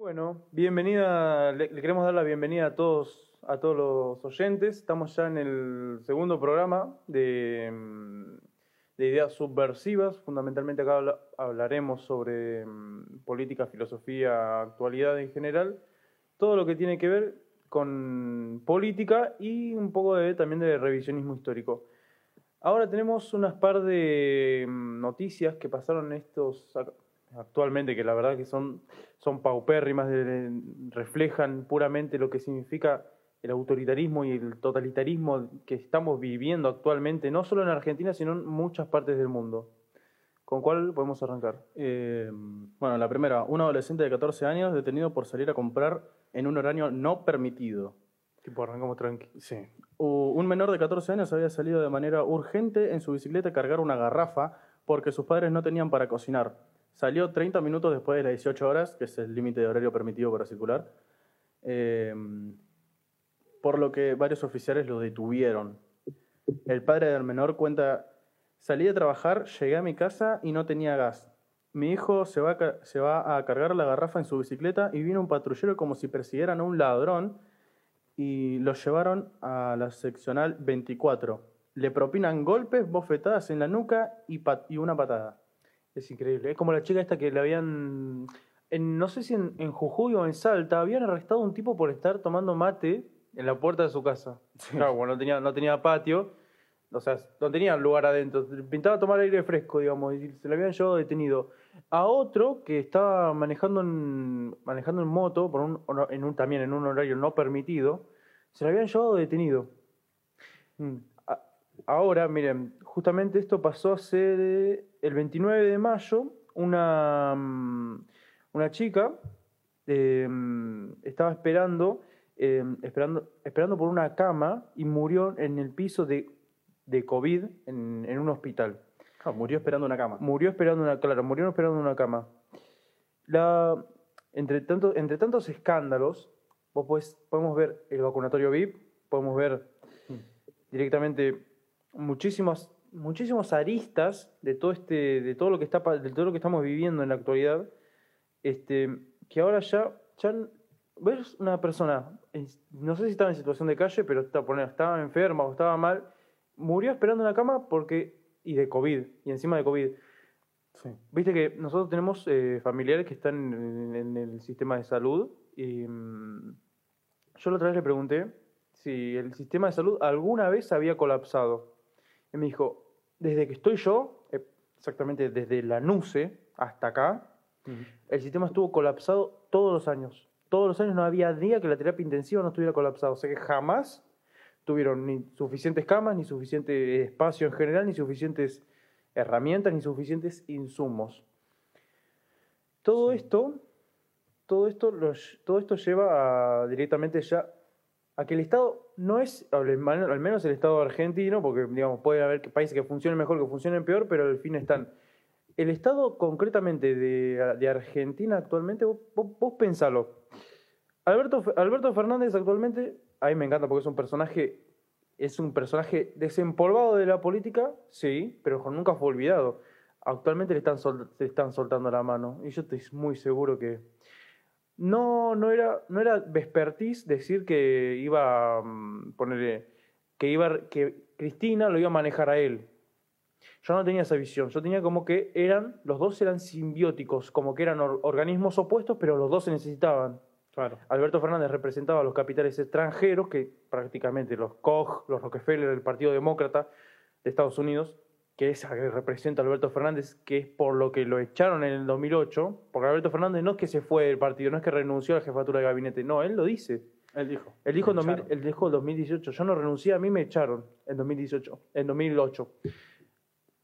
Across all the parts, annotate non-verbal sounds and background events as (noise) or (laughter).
Bueno, bienvenida, le, queremos dar la bienvenida a todos, a todos los oyentes. Estamos ya en el segundo programa de, mm, de ideas subversivas. Fundamentalmente acá habla- hablaremos sobre mm, política, filosofía, actualidad en general. Todo lo que tiene que ver con política y un poco de, también de revisionismo histórico. Ahora tenemos unas par de mm, noticias que pasaron estos actualmente, que la verdad que son, son paupérrimas, reflejan puramente lo que significa el autoritarismo y el totalitarismo que estamos viviendo actualmente, no solo en Argentina, sino en muchas partes del mundo. ¿Con cuál podemos arrancar? Eh, bueno, la primera, un adolescente de 14 años detenido por salir a comprar en un horario no permitido. Tipo, arrancamos tranqui. Sí. Un menor de 14 años había salido de manera urgente en su bicicleta a cargar una garrafa porque sus padres no tenían para cocinar. Salió 30 minutos después de las 18 horas, que es el límite de horario permitido para circular, eh, por lo que varios oficiales lo detuvieron. El padre del menor cuenta, salí de trabajar, llegué a mi casa y no tenía gas. Mi hijo se va, a, se va a cargar la garrafa en su bicicleta y vino un patrullero como si persiguieran a un ladrón y lo llevaron a la seccional 24. Le propinan golpes, bofetadas en la nuca y, pat- y una patada. Es increíble. Es como la chica esta que le habían, en, no sé si en, en Jujuy o en Salta, habían arrestado a un tipo por estar tomando mate en la puerta de su casa. Claro, bueno, no tenía, no tenía patio, o sea, no tenía lugar adentro. Pintaba tomar aire fresco, digamos, y se le habían llevado detenido. A otro que estaba manejando en, manejando en moto, por un, en un, también en un horario no permitido, se le habían llevado detenido. Mm. Ahora, miren, justamente esto pasó a ser eh, el 29 de mayo. Una, mm, una chica eh, mm, estaba esperando, eh, esperando, esperando por una cama y murió en el piso de, de COVID en, en un hospital. Ah, murió esperando una cama. Murió esperando una, claro, murió esperando una cama. La, entre, tanto, entre tantos escándalos, vos podés- podemos ver el vacunatorio VIP, podemos ver directamente muchísimos, muchísimos aristas de todo este, de todo lo que está, de todo lo que estamos viviendo en la actualidad, este, que ahora ya, ya ves una persona, no sé si estaba en situación de calle, pero estaba enferma o estaba mal, murió esperando una cama porque y de COVID y encima de COVID. Sí. Viste que nosotros tenemos eh, familiares que están en, en el sistema de salud y mm, yo la otra vez le pregunté si el sistema de salud alguna vez había colapsado. Y me dijo, desde que estoy yo, eh, exactamente desde la NUCE hasta acá, el sistema estuvo colapsado todos los años. Todos los años no había día que la terapia intensiva no estuviera colapsada. O sea que jamás tuvieron ni suficientes camas, ni suficiente espacio en general, ni suficientes herramientas, ni suficientes insumos. Todo esto, todo esto, los- todo esto lleva a, directamente ya a que el Estado no es, al menos el Estado argentino, porque digamos, puede haber países que funcionen mejor, que funcionen peor, pero al fin están. El Estado concretamente de, Argentina actualmente, vos, vos, pensalo. Alberto, Alberto Fernández actualmente, a mí me encanta porque es un personaje, es un personaje desempolvado de la política, sí, pero nunca fue olvidado. Actualmente le están, le están soltando la mano y yo estoy muy seguro que no, no era, no era vespertiz decir que iba a ponerle, que iba, que Cristina lo iba a manejar a él. Yo no tenía esa visión, yo tenía como que eran, los dos eran simbióticos, como que eran or- organismos opuestos, pero los dos se necesitaban. Claro. Alberto Fernández representaba a los capitales extranjeros, que prácticamente los Koch, los Rockefeller, el Partido Demócrata de Estados Unidos, que es a que representa a Alberto Fernández, que es por lo que lo echaron en el 2008, porque Alberto Fernández no es que se fue del partido, no es que renunció a la jefatura de gabinete, no, él lo dice. Él dijo. Él dijo, en Me 2000 echaron. él dijo en 2018, yo no renuncié, a mí me echaron en 2018, en 2008.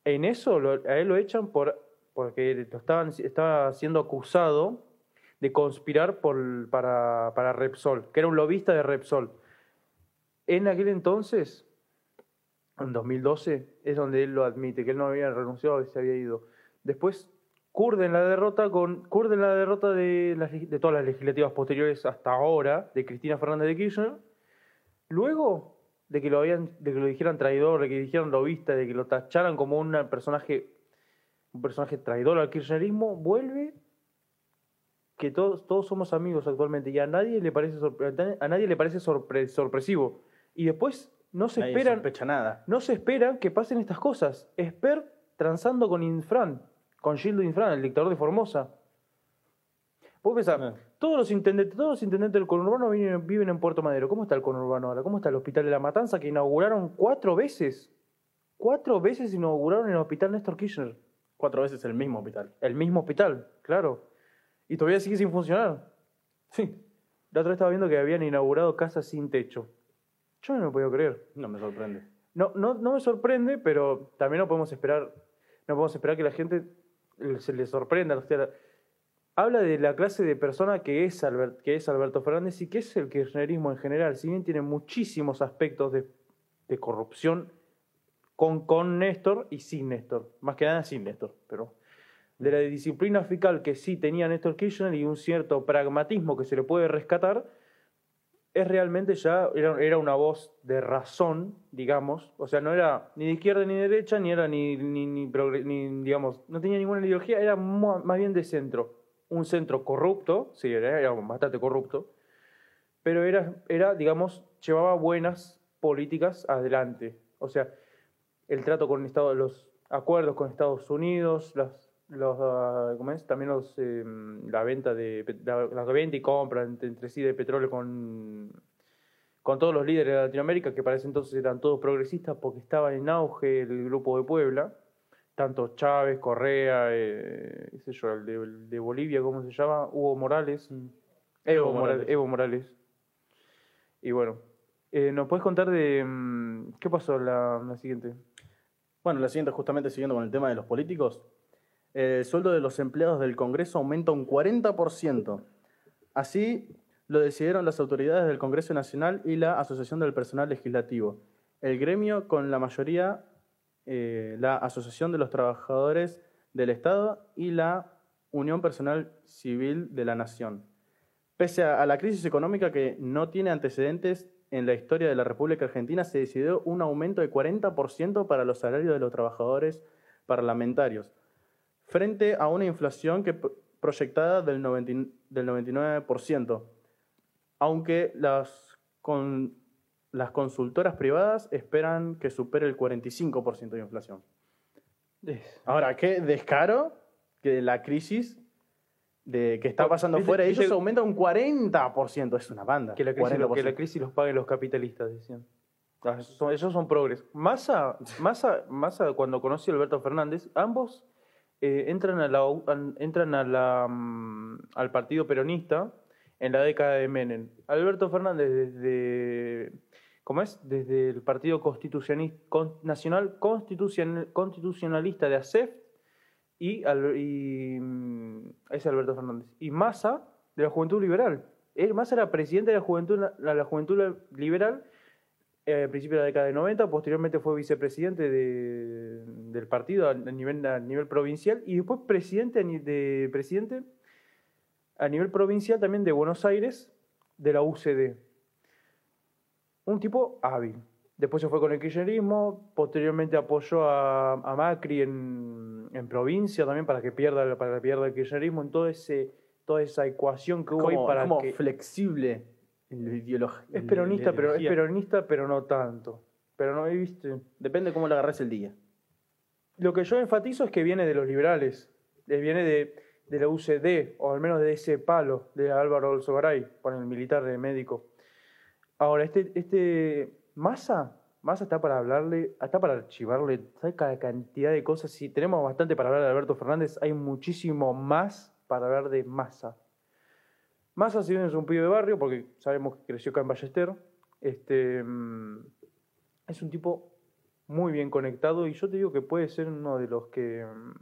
En eso lo- a él lo echan por, porque lo estaban, estaba siendo acusado de conspirar por, para, para Repsol, que era un lobista de Repsol. En aquel entonces, en 2012, es donde él lo admite, que él no había renunciado y se había ido. Después curden la derrota con curden la derrota de, todas las legislativas posteriores hasta ahora de Cristina Fernández de Kirchner. Luego de que lo habían, de que lo dijeran traidor, de que dijeran lobista, de que lo tacharan como un personaje, un personaje traidor al kirchnerismo, vuelve que todos, todos somos amigos actualmente y a nadie le parece, a nadie le parece sorpre- sorpresivo. Y después no se Nadie esperan, nada. no se espera que pasen estas cosas. Esper transando con Infran, con Gildo Infran, el dictador de Formosa. Vos pensás, Ah. todos los intendentes, todos los intendentes del conurbano viven, viven en Puerto Madero. ¿Cómo está el conurbano ahora? ¿Cómo está el hospital de la Matanza que inauguraron cuatro veces? Cuatro veces inauguraron el hospital Néstor Kirchner. Cuatro veces el mismo hospital. El mismo hospital, claro. Y todavía sigue sin funcionar. Sí. La otra vez estaba viendo que habían inaugurado casas sin techo. Yo no puedo creer. No me sorprende. No, no, no me sorprende, pero también no podemos esperar, no podemos esperar que la gente se le sorprenda. O sea, habla de la clase de persona que es, Albert- que es Alberto Fernández y que es el kirchnerismo en general. Si bien tiene muchísimos aspectos de, de corrupción con, con Néstor y sin Néstor. Más que nada sin Néstor, pero de la disciplina fiscal que sí tenía Néstor Kirchner y un cierto pragmatismo que se le puede rescatar, es realmente ya, era, era una voz de razón, digamos, o sea, no era ni de izquierda ni de derecha, ni era ni, ni, ni, digamos, no tenía ninguna ideología, era más bien de centro. Un centro corrupto, sí, era, era bastante corrupto, pero era, era, digamos, llevaba buenas políticas adelante. O sea, el trato con Estados, los acuerdos con Estados Unidos, las, los, ah, ¿cómo es? también los, eh, la venta de la, la venta y compra entre, entre sí de petróleo con, con todos los líderes de Latinoamérica, que para ese entonces eran todos progresistas porque estaba en auge el grupo de Puebla, tanto Chávez, Correa, eh, qué sé yo, el de, el de Bolivia, ¿cómo se llama? Hugo Morales. Evo, Evo Morales. Morales. Evo Morales. Y bueno, eh, ¿nos puedes contar de mm, qué pasó la, la siguiente? Bueno, la siguiente, justamente siguiendo con el tema de los políticos. El sueldo de los empleados del Congreso aumenta un 40%. Así lo decidieron las autoridades del Congreso Nacional y la Asociación del Personal Legislativo. El gremio con la mayoría, eh, la Asociación de los Trabajadores del Estado y la Unión Personal Civil de la Nación. Pese a, la crisis económica que no tiene antecedentes en la historia de la República Argentina, se decidió un aumento de 40% para los salarios de los trabajadores parlamentarios, frente a una inflación que pro- proyectada del, 90 del 99%, aunque las, con, las consultoras privadas esperan que supere el 45% de inflación. Ahora, qué descaro que la crisis de, que está pasando fuera, ellos aumentan un 40%, es una banda. Que la, crisis, lo- que 40%. la crisis los paguen los capitalistas, decían. Ah, esos son, esos son progres. Massa, Massa, Massa, cuando conoció a Alberto Fernández, ambos eh, entran, a la, an- entran a la, mm, al partido peronista en la década de Menem. Alberto Fernández desde, ¿cómo es? Desde el Partido Constitucionis- Con- Nacional Constitucion- Constitucionalista de ASEF y, y mm, ese Alberto Fernández. Y Massa de la Juventud Liberal. Massa era presidente de la Juventud, la, la Juventud Liberal eh, principio de la década de 90, posteriormente fue vicepresidente de- del partido a, nivel, a nivel provincial y después presidente de, presidente a nivel provincial también de Buenos Aires de la UCD. Un tipo hábil. Después se fue con el kirchnerismo, posteriormente apoyó a, a Macri en, en provincia también para que pierda para que pierda el kirchnerismo en todo ese toda esa ecuación que hubo ahí como, para como que flexible. Es peronista, pero es peronista, pero no tanto. Pero no viste. Depende cómo le agarres el día. Lo que yo enfatizo es que viene de los liberales, eh, viene de, de la UCD, o al menos de ese palo de Álvaro Olzogaray, con el militar de médico. Ahora, este, este Massa, Massa está para hablarle, está para archivarle, ¿sabes cada cantidad de cosas? Si tenemos bastante para hablar de Alberto Fernández, hay muchísimo más para hablar de Massa. Massa, si bien es un pibe de barrio, porque sabemos que creció acá en Ballester, este, mm, es un tipo muy bien conectado y yo te digo que puede ser uno de los que mm,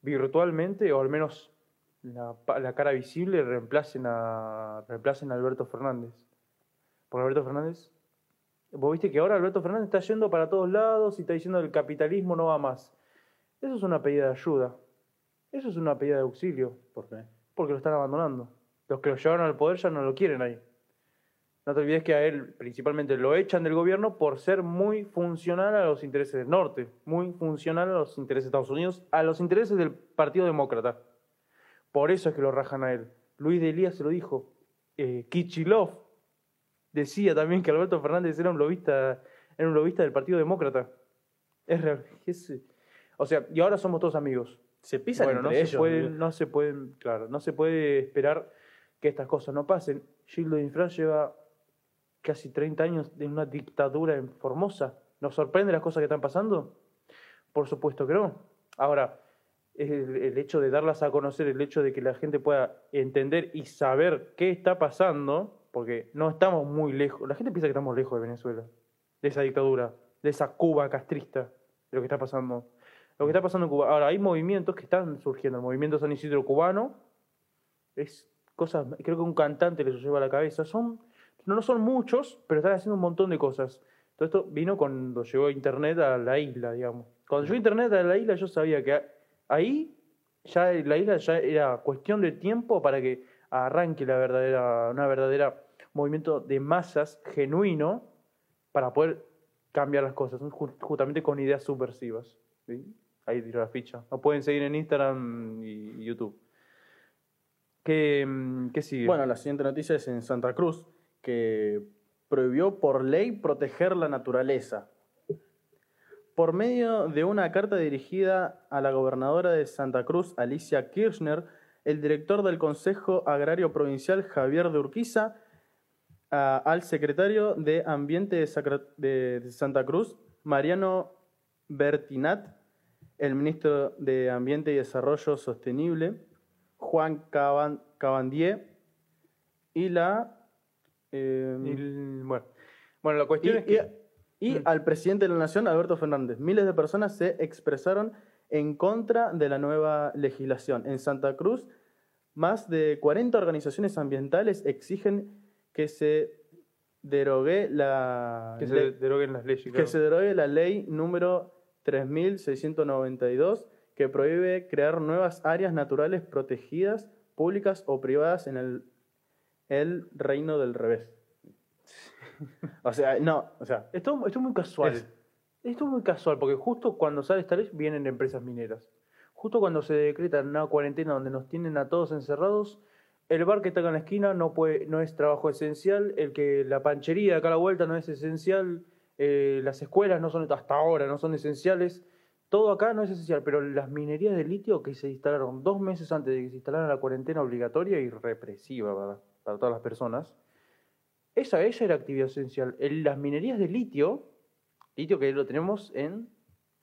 virtualmente, o al menos la, cara visible, reemplacen a, reemplacen a Alberto Fernández. Porque Alberto Fernández, vos viste que ahora Alberto Fernández está yendo para todos lados y está diciendo que el capitalismo no va más. Eso es una pedida de ayuda. Eso es una pedida de auxilio. ¿Por qué? Porque lo están abandonando. Los que lo llevaron al poder ya no lo quieren ahí. No te olvides que a él principalmente lo echan del gobierno por ser muy funcional a los intereses del norte, muy funcional a los intereses de Estados Unidos, a los intereses del Partido Demócrata. Por eso es que lo rajan a él. Luis de Elías se lo dijo. Eh, Kichilov decía también que Alberto Fernández era un lobista, era un lobista del Partido Demócrata. Es real. es- o sea, y ahora somos todos amigos. Se pisan Bueno, no entre se, ellos. pueden, no se pueden, claro, no se puede esperar que estas cosas no pasen. Gildo Infran lleva casi 30 años de una dictadura en Formosa. ¿Nos sorprende las cosas que están pasando? Por supuesto que no. Ahora, el, el hecho de darlas a conocer, el hecho de que la gente pueda entender y saber qué está pasando, porque no estamos muy lejos. La gente piensa que estamos lejos de Venezuela, de esa dictadura, de esa Cuba castrista, de lo que está pasando. Lo que está pasando en Cuba. Ahora, hay movimientos que están surgiendo. El movimiento San Isidro cubano es cosas, creo que un cantante les lleva a la cabeza. Son, no, son muchos, pero están haciendo un montón de cosas. Todo esto vino cuando llegó Internet a la isla, digamos. Cuando llegó Internet a la isla, yo sabía que ahí ya la isla ya era cuestión de tiempo para que arranque la verdadera, una verdadera movimiento de masas genuino para poder cambiar las cosas, ju- justamente con ideas subversivas. Ahí tiró la ficha. Nos pueden seguir en Instagram y YouTube. ¿Qué, mm? Bueno, la siguiente noticia es en Santa Cruz, que prohibió por ley proteger la naturaleza. Por medio de una carta dirigida a la gobernadora de Santa Cruz, Alicia Kirchner, el director del Consejo Agrario Provincial, Javier de Urquiza, al secretario de Ambiente de Santa Cruz, Mariano Bertinat, el ministro de Ambiente y Desarrollo Sostenible, Juan Caban- Cabandier, y la... eh, Y el- bueno. bueno, la cuestión y, es que... y- y Mm. al presidente de la Nación, Alberto Fernández. Miles de personas se expresaron en contra de la nueva legislación. En Santa Cruz, más de 40 organizaciones ambientales exigen que se derogue la, que se deroguen las leyes. que claro. se derogue la ley número 3692 que prohíbe crear nuevas áreas naturales protegidas, públicas o privadas en el, el reino del revés. O sea, no, o sea, Esto, esto es muy casual. Es- Esto es muy casual, porque justo cuando sale esta ley vienen empresas mineras. Justo cuando se decreta una cuarentena donde nos tienen a todos encerrados, el bar que está acá en la esquina no, puede, no es trabajo esencial, el que la panchería de acá a la vuelta no es esencial, eh, las escuelas no son hasta ahora, no son esenciales. Todo acá no es esencial, pero las minerías de litio que se instalaron dos meses antes de que se instalara la cuarentena obligatoria y represiva para, para todas las personas, esa, esa era actividad esencial. Las minerías de litio, litio que lo tenemos en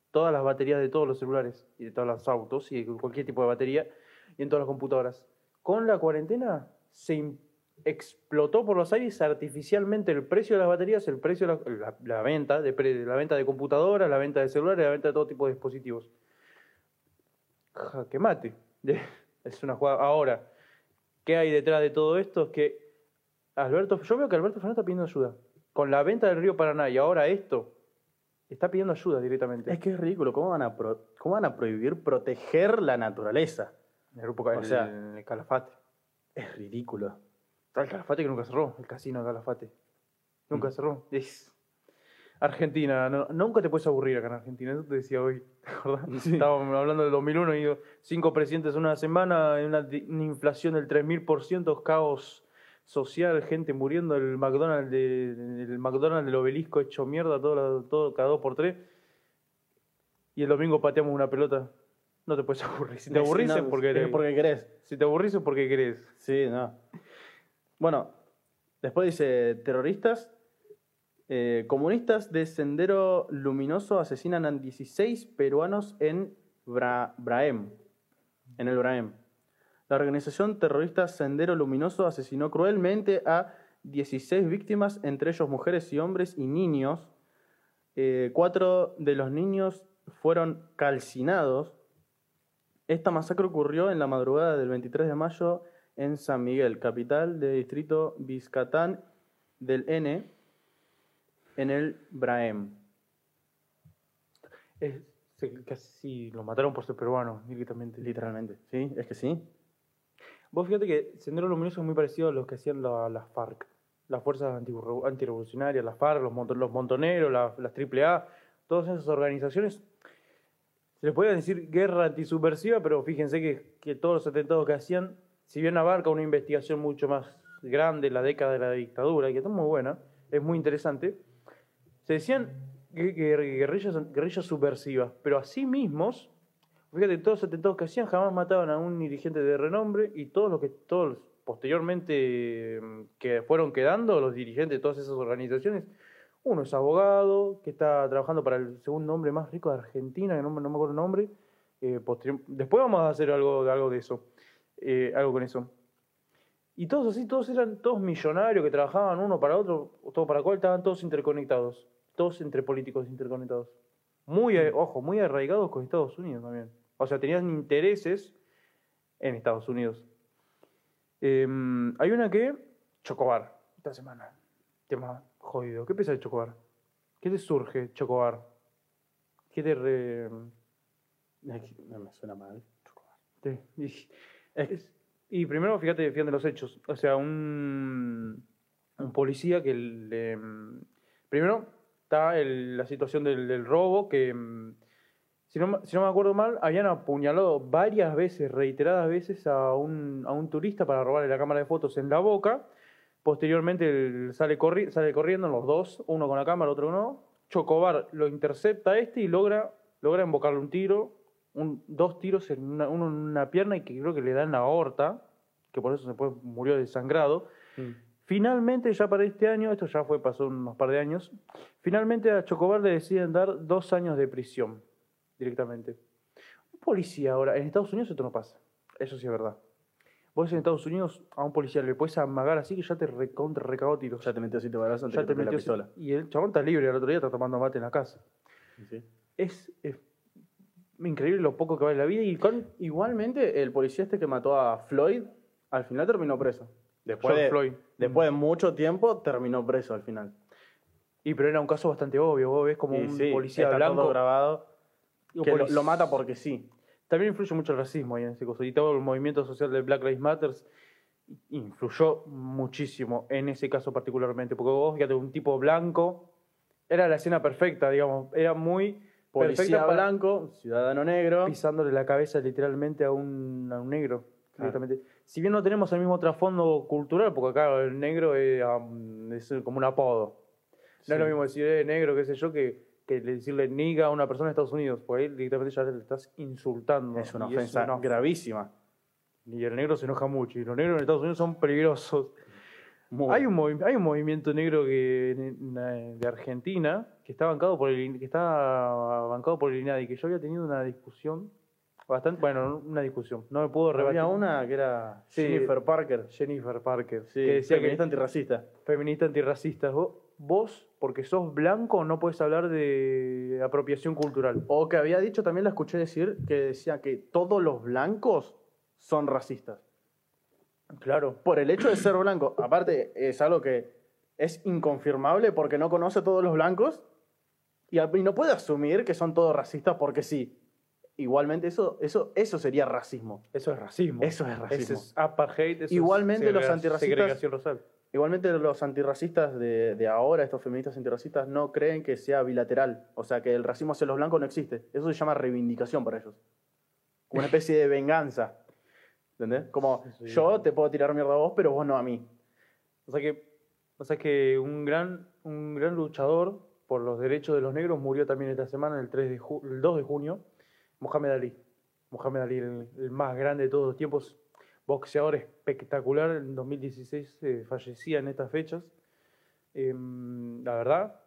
todas las baterías de todos los celulares y de todos los autos y de cualquier tipo de batería y en todas las computadoras. Con la cuarentena se explotó por los aires artificialmente el precio de las baterías, el precio de la, la- la venta, de, pre- la venta de computadoras, la venta de celulares, la venta de todo tipo de dispositivos. Jaque mate. (laughs) Es una jugada. Ahora, ¿qué hay detrás de todo esto? Es que Alberto, yo veo que Alberto Fernández está pidiendo ayuda. Con la venta del río Paraná y ahora esto, está pidiendo ayuda directamente. es que es ridículo. ¿Cómo van a, pro- cómo van a prohibir proteger la naturaleza? el grupo o el- sea- el Calafate. Es ridículo. Está el Calafate que nunca cerró, el casino de Calafate. Nunca cerró. Es Argentina, no- nunca te puedes aburrir acá en Argentina, eso te decía hoy, (laughs) ¿te acordás? Sí. Estábamos hablando del 2001 y digo, cinco presidentes en una semana, una, inflación del 3000%, caos social, gente muriendo, el McDonald's, de, el McDonald's del obelisco hecho mierda todo, todo cada dos por tres. Y el domingo pateamos una pelota. No te puedes (laughs) aburrir. Si te aburrís No, es porque porque querés. Si te aburrís es porque querés. Sí, no. Bueno, después dice, terroristas, eh, comunistas de Sendero Luminoso asesinan a 16 peruanos en en el Braem. La organización terrorista Sendero Luminoso asesinó cruelmente a 16 víctimas, entre ellos mujeres y hombres y niños. Eh, cuatro de los niños fueron calcinados. Esta masacre ocurrió en la madrugada del 23 de mayo en San Miguel, capital del distrito Vizcatán del N, en el Braem. Es, casi lo mataron por ser peruano, directamente. Literalmente, ¿sí? Es que sí. Vos fíjate que Sendero Luminoso es muy parecido a los que hacían la- las FARC, las fuerzas anti- antirrevolucionarias, las FARC, los, monto- los montoneros, la- las AAA, todas esas organizaciones. Se les puede decir guerra antisubversiva, pero fíjense que, que todos los atentados que hacían si bien abarca una investigación mucho más grande, la década de la dictadura, que está muy buena, es muy interesante, se decían gue- gue- guerrillas, subversivas, pero así mismos, fíjate, todos los atentados que hacían jamás mataban a un dirigente de renombre y todos los que todos posteriormente mm, que fueron quedando, los dirigentes de todas esas organizaciones, uno es abogado, que está trabajando para el segundo hombre más rico de Argentina, que no, me- acuerdo el nombre. eh, después vamos a hacer algo, algo de eso, eh, algo con eso. Y todos así, todos eran todos millonarios que trabajaban uno para otro, todo para cual, estaban todos interconectados, todos entre políticos interconectados. Muy, eh, ojo, muy arraigados con Estados Unidos también. O sea, tenían intereses en Estados Unidos. Eh, hay una que, Chocobar, esta semana. Tema jodido. ¿Qué piensas de Chocobar? ¿Qué te surge, Chocobar? ¿Qué te re... No me suena mal. te- y, y primero, fíjate, fíjate los hechos. O sea, un, un policía que le... Primero, está la situación del, robo, que... mm, Si no, si no me acuerdo mal, habían apuñalado varias veces, reiteradas veces, a un, a un turista para robarle la cámara de fotos en la boca. Posteriormente sale, corri- sale corriendo los dos, uno con la cámara, otro no. Chocobar lo intercepta este y logra, logra invocarle un tiro, un, dos tiros, en una, uno en una pierna y que creo que le da en la aorta, que por eso después murió desangrado. Finalmente, ya para este año, esto ya fue, pasó unos par de años, finalmente a Chocobar le deciden dar dos años de prisión directamente. Un policía ahora, en Estados Unidos esto no pasa, eso sí es verdad. Vos en Estados Unidos a un policía le puedes amagar así que ya te recontra recagó tiros. Ya te metió siete balazos Ya te toque la metió pistola. Y el chabón está libre, el otro día está tomando mate en la casa. Sí. Es, es increíble lo poco que vale la vida y con Igualmente, el policía este que mató a Floyd, al final terminó preso. Después, George de, Floyd. después de mucho tiempo, terminó preso al final. Y pero era un caso bastante obvio, vos ves como Y un sí, policía está todo blanco. grabado. un Que lo, lo mata porque sí. También influye mucho el racismo ahí en ese caso. Y todo el movimiento social de Black Lives Matter influyó muchísimo en ese caso particularmente. Porque vos, fíjate, un tipo blanco era la escena perfecta, digamos. Era muy Policía perfecta para blanco, ciudadano negro. pisándole la cabeza literalmente a un, a un negro. Directamente. Si bien no tenemos el mismo trasfondo cultural, porque acá el negro es, um, es como un apodo. No es lo mismo decir eh, negro, qué sé yo, que, que decirle niga a una persona en Estados Unidos, porque ahí directamente ya le estás insultando. Es una ofensa una- gravísima. Y el negro se enoja mucho, y los negros en Estados Unidos son peligrosos. Muy. Hay un, hay un movimiento negro que, en- de Argentina que está bancado por el que está bancado por el INADI, que yo había tenido una discusión bastante, bueno, no una discusión, no me puedo rebatir. Había una que era Sí. Jennifer Parker. Jennifer Parker, Sí, que decía feminista que antirracista. feminista antirracista. Vos, vos, porque sos blanco, no puedes hablar de apropiación cultural. O que había dicho, también la escuché decir, que decía que todos los blancos son racistas. Claro. Por el hecho de ser blanco. Aparte, es algo que es inconfirmable porque no conoce a todos los blancos y, y no puede asumir que son todos racistas porque sí. Igualmente, eso, eso, eso sería racismo. Eso es racismo. Eso es racismo. Eso es apartheid. eso es Igualmente los segrega- antirracistas-. Igualmente los antirracistas de, de ahora, estos feministas antirracistas, no creen que sea bilateral. O sea, que el racismo hacia los blancos no existe. Eso se llama reivindicación para ellos. Como una especie de venganza. ¿Entendés? Como Sí, sí. yo te puedo tirar mierda a vos, pero vos no a mí. O sea que, o sea que un gran, un gran luchador por los derechos de los negros murió también esta semana, el, 3 de el 2 de junio, Mohamed Ali. Mohamed Ali, el, el más grande de todos los tiempos, boxeador espectacular, en 2016 eh, fallecía en estas fechas. Em, la verdad,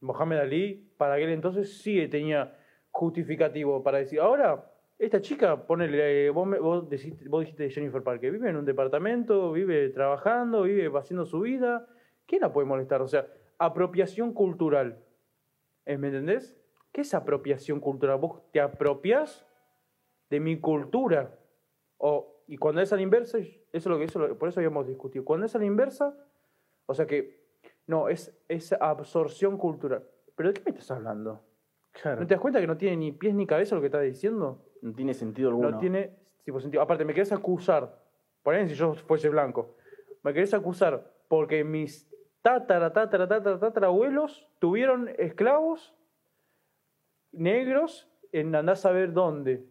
Mohamed Ali, para aquel entonces sí tenía justificativo para decir, ahora, esta chica, ponele, eh, vos, me- vos, deciste- vos dijiste Jennifer Parker, vive en un departamento, vive trabajando, vive haciendo su vida, ¿quién la puede molestar? O sea, apropiación cultural, ¿Eh, ¿me entendés? ¿Qué es apropiación cultural? Vos te apropias de mi cultura. O, y cuando es a la inversa, eso es lo que eso, por eso habíamos discutido. Cuando es a la inversa, o sea que, no, es, es absorción cultural. ¿Pero de qué me estás hablando? Claro. ¿No te das cuenta que no tiene ni pies ni cabeza lo que estás diciendo? No tiene sentido alguno. No tiene tipo, sentido. Aparte, me querés acusar, por ejemplo, si yo fuese blanco, me querés acusar porque mis tatara, tatara, tatara, tatara abuelos tuvieron esclavos negros en andás a ver dónde.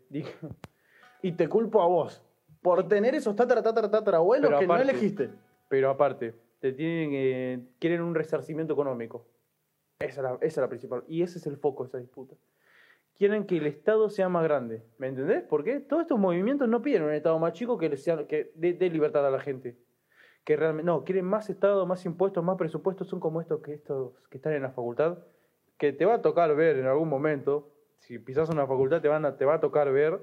Y te culpo a vos. por tener esos tatara, tatara, tatara abuelos Pero que aparte- no elegiste. Pero aparte, te tienen, eh, quieren un resarcimiento económico. Esa es, la, esa es la principal. Y ese es el foco de esa disputa. Quieren que el Estado sea más grande. ¿Me entendés? Porque todos estos movimientos no piden un Estado más chico que, les sea, que dé libertad a la gente. Que realmente, no, quieren más Estado, más impuestos, más presupuestos. Son como estos que, estos que están en la facultad. Que te va a tocar ver en algún momento. Si pisas una facultad, te, van a, te va a tocar ver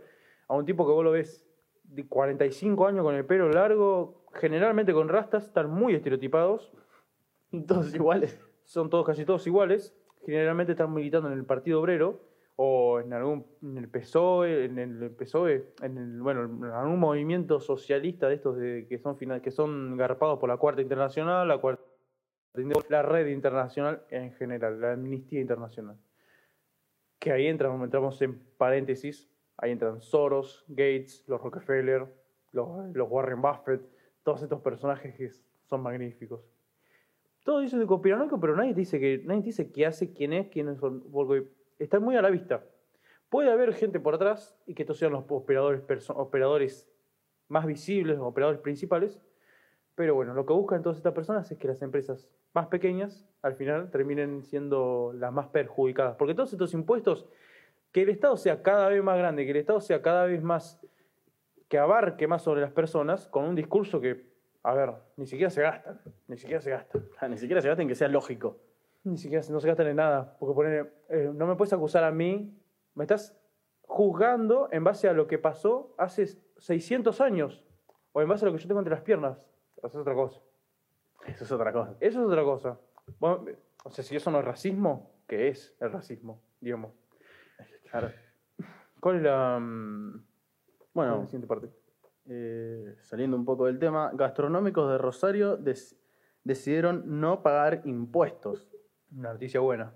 a un tipo que vos lo ves de 45 años con el pelo largo, generalmente con rastas, están muy estereotipados, (laughs) Todos iguales. son todos casi todos iguales, generalmente están militando en el Partido Obrero o en algún en el PSOE, en el PSOE, en el, bueno, en algún movimiento socialista de estos que son final, que son garpados por la Cuarta Internacional, la Cuarta la red internacional en general, la Amnistía Internacional. Que ahí entran, entramos en paréntesis, ahí entran Soros, Gates, los Rockefeller, los, Warren Buffett, todos estos personajes que son magníficos. Todos dicen de conspiranoico, pero nadie dice que nadie dice qué hace, quién es, quiénes son, porque está muy a la vista. Puede haber gente por atrás y que estos sean los operadores, operadores más visibles, los operadores principales, pero bueno, lo que buscan todas estas personas es que las empresas más pequeñas al final terminen siendo las más perjudicadas. Porque todos estos impuestos, que el Estado sea cada vez más grande, que el Estado sea cada vez más, que abarque más sobre las personas, con un discurso que, a ver, ni siquiera se gastan, ni siquiera se gastan. Ah, Ni siquiera llegaste en que sea lógico. Ni siquiera no se gastan en nada. Porque poner, eh, no me puedes acusar a mí. Me estás juzgando en base a lo que pasó hace 600 años. O en base a lo que yo tengo entre las piernas. Eso es otra cosa. Eso es otra cosa. Eso es otra cosa. Bueno, o sea, si eso no es racismo, ¿qué es el racismo? Digamos. Claro. ¿Cuál es la, mm, Bueno, la siguiente parte? eh, saliendo un poco del tema, gastronómicos de Rosario des- decidieron no pagar impuestos. Una noticia buena.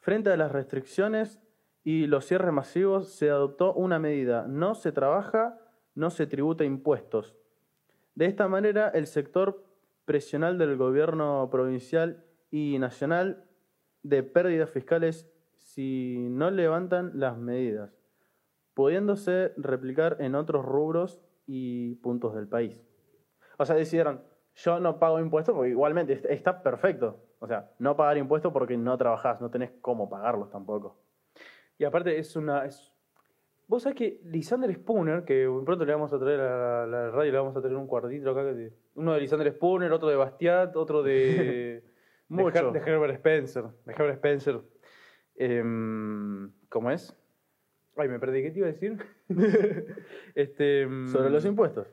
Frente a las restricciones y los cierres masivos, se adoptó una medida. No se trabaja, no se tributa impuestos. De esta manera, el sector presional del gobierno provincial y nacional de pérdidas fiscales si no levantan las medidas, pudiéndose replicar en otros rubros y puntos del país. O sea, decidieron, yo no pago impuestos porque igualmente est- está perfecto. O sea, no pagar impuestos porque no trabajás, no tenés cómo pagarlos tampoco. Y aparte es una... Es... Vos sabés que Lisander Spooner, que pronto le vamos a traer a la, radio, le vamos a traer un cuartito acá, que uno de Lisander Spooner, otro de Bastiat, otro de... (laughs) de, Mucho. Her- de Herbert Spencer. De Herbert Spencer. Em, ¿Cómo es? Ay, me perdí, ¿qué te iba a decir? (laughs) este, em, Sobre los impuestos.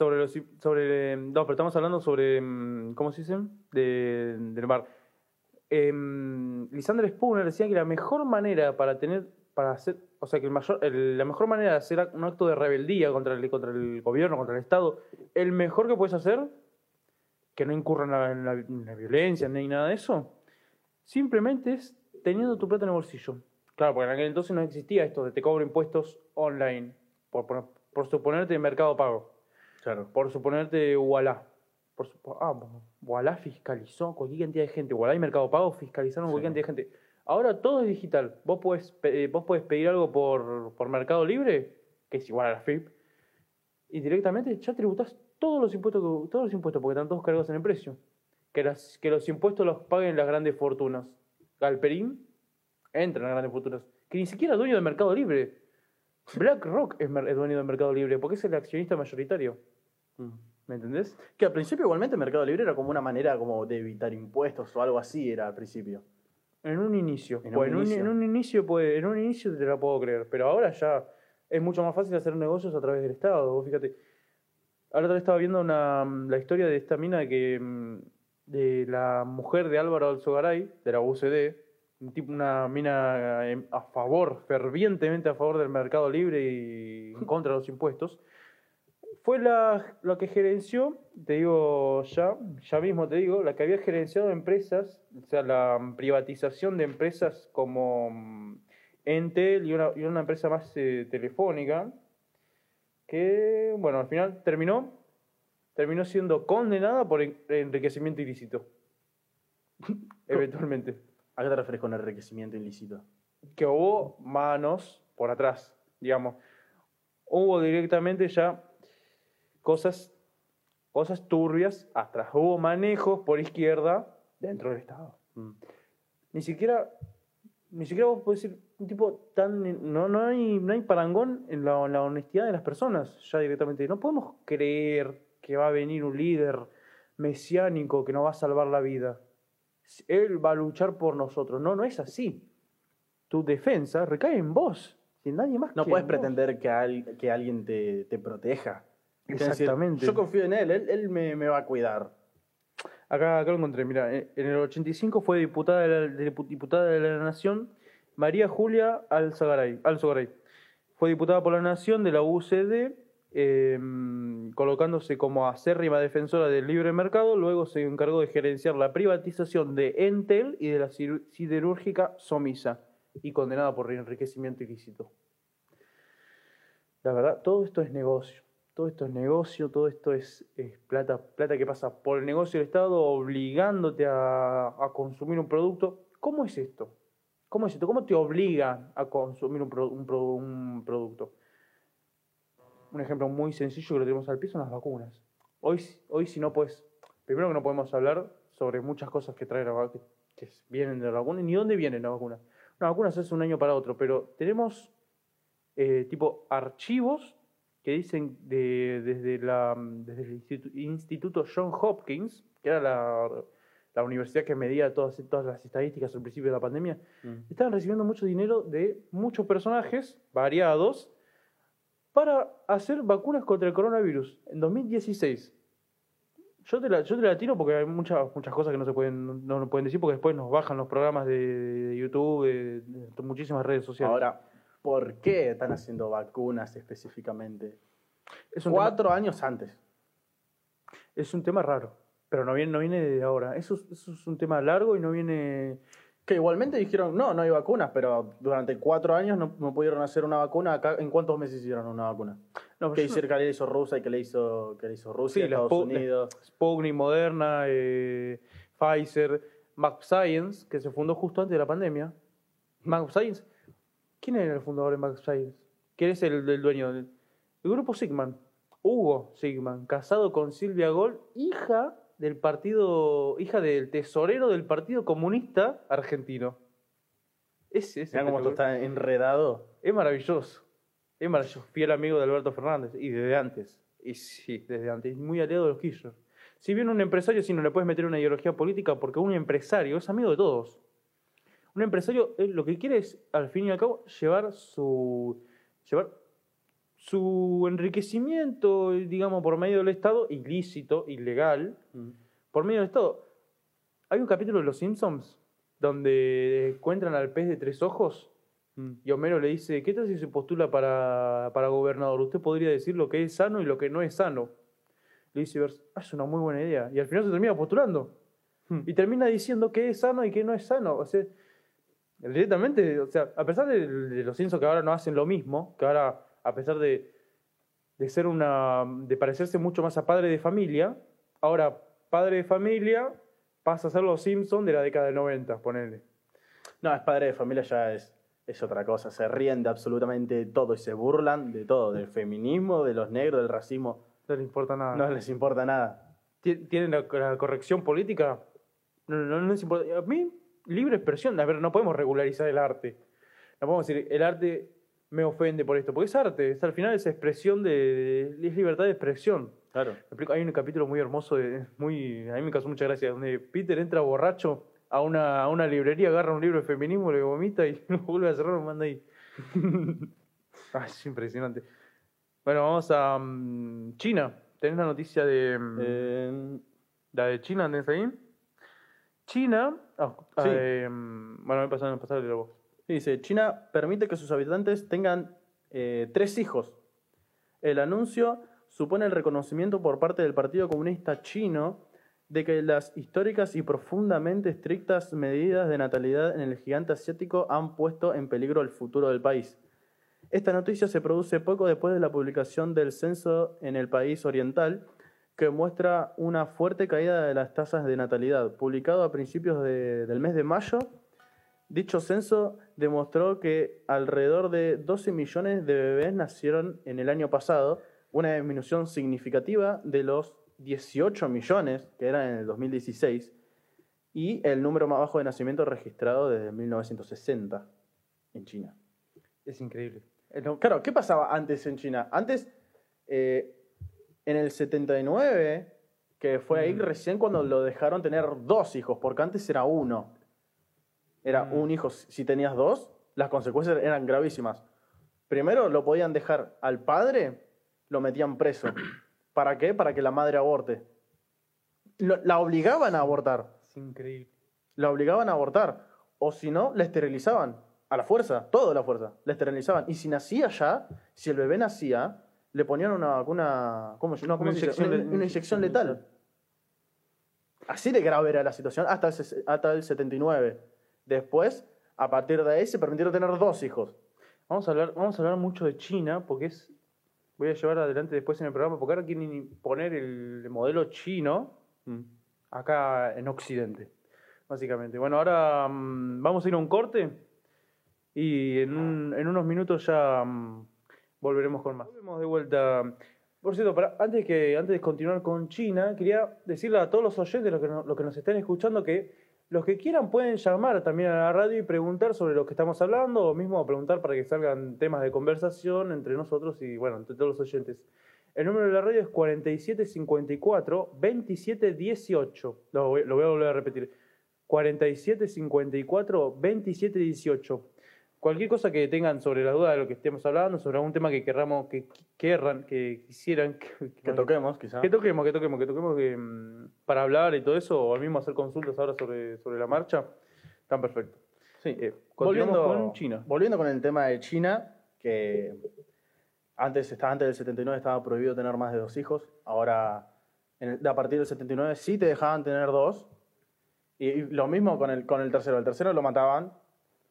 Sobre los sobre no pero estamos hablando sobre em, cómo se dice de, del mar Em, Lisander Spooner decía que la mejor manera para tener para hacer o sea que el mayor la mejor manera de hacer un acto de rebeldía contra el contra el gobierno contra el estado el mejor que puedes hacer que no incurra en la, en en violencia ni nada de eso simplemente es teniendo tu plata en el bolsillo. Claro porque en aquel entonces no existía esto de te cobro impuestos online por, por, suponerte mercado pago Claro. por suponerte Walla. Por supo- ah, bueno, Walla fiscalizó cualquier cantidad de gente. Walla y Mercado Pago fiscalizaron Sí. cualquier cantidad de gente. Ahora todo es digital. Vos podés, eh, vos podés pedir algo por, por Mercado Libre, que es igual a la FIP, y directamente ya tributás todos los impuestos, que- todos los impuestos porque están todos cargados en el precio. Que, las, que los impuestos los paguen las grandes fortunas. Galperín entra en las grandes fortunas. Que ni siquiera es dueño del Mercado Libre. BlackRock es, es dueño del Mercado Libre porque es el accionista mayoritario. Mm. ¿Me entendés? Que al principio igualmente Mercado Libre era como una manera como de evitar impuestos o algo así era al principio. En un inicio. En Pues un en, un, inicio. en un inicio puede, en un inicio te la puedo creer, pero ahora ya es mucho más fácil hacer negocios a través del Estado. Vos fíjate. Ahora otra vez estaba viendo una, la historia de esta mina que mm, de la mujer de Álvaro Alzogaray, de la UCD, un tipo, una mina eh, a favor, fervientemente a favor del mercado libre y en contra de los impuestos. Fue la, la que gerenció, te digo ya, ya mismo te digo, la que había gerenciado empresas, o sea, la privatización de empresas como mm, Entel y una, y una empresa más eh, telefónica, que, bueno, al final terminó, terminó siendo condenada por en- enriquecimiento ilícito. Eventualmente. ¿A qué te refieres con enriquecimiento ilícito? que hubo manos por atrás, digamos. Hubo directamente ya cosas, cosas turbias, hasta hubo manejos por izquierda dentro del Estado. Mm. Ni siquiera, ni siquiera vos podés decir, un tipo tan, no, no, hay, no hay parangón en la, en la honestidad de las personas, ya directamente. No podemos creer que va a venir un líder mesiánico que nos va a salvar la vida. Él va a luchar por nosotros. No, no es así. Tu defensa recae en vos, en nadie más. No que puedes en vos. pretender que, al- que alguien te, te proteja. Decir, Exactamente. yo confío en él, él, él me, me va a cuidar. Acá, acá lo encontré, mira, en en el 85 fue diputada de la, diputada de la Nación María Julia Alzogaray. Alzogaray. Fue diputada por la Nación de la UCD, eh, colocándose como acérrima defensora del libre mercado, luego se encargó de gerenciar la privatización de Entel y de la siderúrgica Somisa, y condenada por enriquecimiento ilícito. La verdad, todo esto es negocio. Todo esto es negocio, todo esto es, plata, plata que pasa por el negocio del Estado obligándote a, consumir un producto. ¿Cómo es esto? ¿Cómo es esto? ¿Cómo te obliga a consumir un, pro- un pro- un producto? Un ejemplo muy sencillo que lo tenemos al pie son las vacunas. Hoy, hoy si no puedes, primero que no podemos hablar sobre muchas cosas que trae la vacu- que vienen de la vacuna, ni dónde viene la vacuna. Una vacuna se hace un año para otro, pero tenemos eh, tipo archivos que dicen de- desde, la, desde el institu- Instituto John Hopkins, que era la, la universidad que medía todas, todas las estadísticas al principio de la pandemia, estaban recibiendo mucho dinero de muchos personajes variados para hacer vacunas contra el coronavirus en 2016. Yo te la, yo te la tiro porque hay muchas, muchas cosas que no se pueden, no, no pueden decir porque después nos bajan los programas de, de YouTube, de, de muchísimas redes sociales. Ahora, ¿por qué están haciendo vacunas específicamente? es un, tema, Cuatro años antes. es un tema raro, pero no viene, no viene de ahora. Eso, es- eso es un tema largo y no viene... Que igualmente dijeron, no, no hay vacunas, pero durante cuatro años no, no pudieron hacer una vacuna. Acá, ¿En cuántos meses hicieron una vacuna? No, que yo no- hicieron que le hizo Rusia y que le hizo, que le hizo Rusia, Sí, Estados Unidos. Sputnik, Moderna, eh, Pfizer, Mac Science, que se fundó justo antes de la pandemia. Mac Science, ¿quién era el fundador de Science? ¿Quién es el, el dueño del el grupo Sigman? Hugo Sigman, casado con Silvia Gold, hija del partido, hija del tesorero del Partido Comunista Argentino. Es, es Mirá cómo está enredado. Es maravilloso. Es maravilloso. Fiel amigo de Alberto Fernández. Y desde antes. Y sí, desde antes. Muy aliado de los Kirchner. Si bien un empresario sí no le puedes meter una ideología política porque un empresario es amigo de todos. Un empresario eh, lo que quiere es, al fin y al cabo, llevar su. llevar su enriquecimiento, digamos, por medio del Estado, ilícito, ilegal, por medio del Estado. Hay un capítulo de Los Simpsons donde encuentran al pez de tres ojos y Homero le dice, ¿qué tal si se postula para, para gobernador? Usted podría decir lo que es sano y lo que no es sano. Le dice ah, es una muy buena idea. Y al final se termina postulando. Hmm. Y termina diciendo qué es sano y qué no es sano. O sea, directamente, o sea, a pesar de, de los Simpsons que ahora no hacen lo mismo, que ahora, a pesar de, de ser una. de parecerse mucho más a padre de familia, ahora padre de familia pasa a ser los Simpsons de la década del 90, ponele. No, es padre de familia ya es, es otra cosa. Se ríen de absolutamente todo y se burlan de todo, del feminismo, de los negros, del racismo. No le importa nada. No les importa nada. Ti- ¿Tienen la, la corrección política? No, no, no les importa. A mí, libre expresión. A ver, no podemos regularizar el arte. No podemos decir, el arte me ofende por esto, porque es arte. Es, al final es expresión de, de- es libertad de expresión. Claro. Hay un capítulo muy hermoso, de, muy, a mí me causó mucha gracia, donde Peter entra borracho a una, a una librería, agarra un libro de feminismo, le vomita y (laughs) lo vuelve a cerrar lo manda ahí. Ay, (laughs) es impresionante. Bueno, vamos a mm, China. ¿Tenés la noticia de, mm, Eh, la de China? ¿Tenés ahí? China. Ah, Sí. eh, mm, bueno, me pasaron a pasarle la voz. dice, China permite que sus habitantes tengan eh, tres hijos. El anuncio supone el reconocimiento por parte del Partido Comunista Chino de que las históricas y profundamente estrictas medidas de natalidad en el gigante asiático han puesto en peligro el futuro del país. Esta noticia se produce poco después de la publicación del censo en el país oriental, que muestra una fuerte caída de las tasas de natalidad. Publicado a principios de- del mes de mayo, dicho censo demostró que alrededor de 12 millones de bebés nacieron en el año pasado, una disminución significativa de los 18 millones que eran en el 2016 y el número más bajo de nacimiento registrado desde 1960 en China. Es increíble. Claro, ¿qué pasaba antes en China? Antes, eh, en el 79, que fue ahí Mm. recién cuando lo dejaron tener dos hijos, porque antes era uno. Era Mm. un hijo. Si tenías dos, las consecuencias eran gravísimas. Primero lo podían dejar al padre, lo metían preso. (clears throat) ¿Para qué? Para que la madre aborte. Lo- la obligaban a abortar. Es increíble. La obligaban a abortar. O si no, la esterilizaban. A la fuerza, todo a la fuerza. La esterilizaban. Y si nacía ya, si el bebé nacía, le ponían una vacuna. ¿Cómo, se- no, ¿cómo Una inyección Una- una letal. Así de grave era la situación hasta el, hasta el 79. Después, a partir de ahí, se permitieron tener dos hijos. Vamos a hablar, vamos a hablar mucho de China porque es. Voy a llevar adelante después en el programa porque ahora quieren poner el modelo chino acá en Occidente, básicamente. Bueno, ahora mm, vamos a ir a un corte y en, un- en unos minutos ya mm, volveremos con más. Volvemos de vuelta. Por cierto, antes, que, antes de continuar con China, quería decirle a todos los oyentes, los que, los que nos estén escuchando, que los que quieran pueden llamar también a la radio y preguntar sobre lo que estamos hablando, o mismo preguntar para que salgan temas de conversación entre nosotros y, bueno, entre todos los oyentes. El número de la radio es 4754-2718. Lo lo voy a volver a repetir. 4754-2718. Cualquier cosa que tengan sobre la duda de lo que estemos hablando, sobre algún tema que querramos, que querran, que quisieran que, Que toquemos, quizá. que toquemos, que toquemos, que toquemos que, mm, para hablar y todo eso, o al mismo hacer consultas ahora sobre, sobre la marcha, están perfecto. Sí. Eh, volviendo, con China. Volviendo con el tema de China, que antes, estaba, antes del 79 estaba prohibido tener más de dos hijos. Ahora, en el- a partir del 79 sí te dejaban tener dos. Y, y lo mismo con el, con el tercero. El tercero lo mataban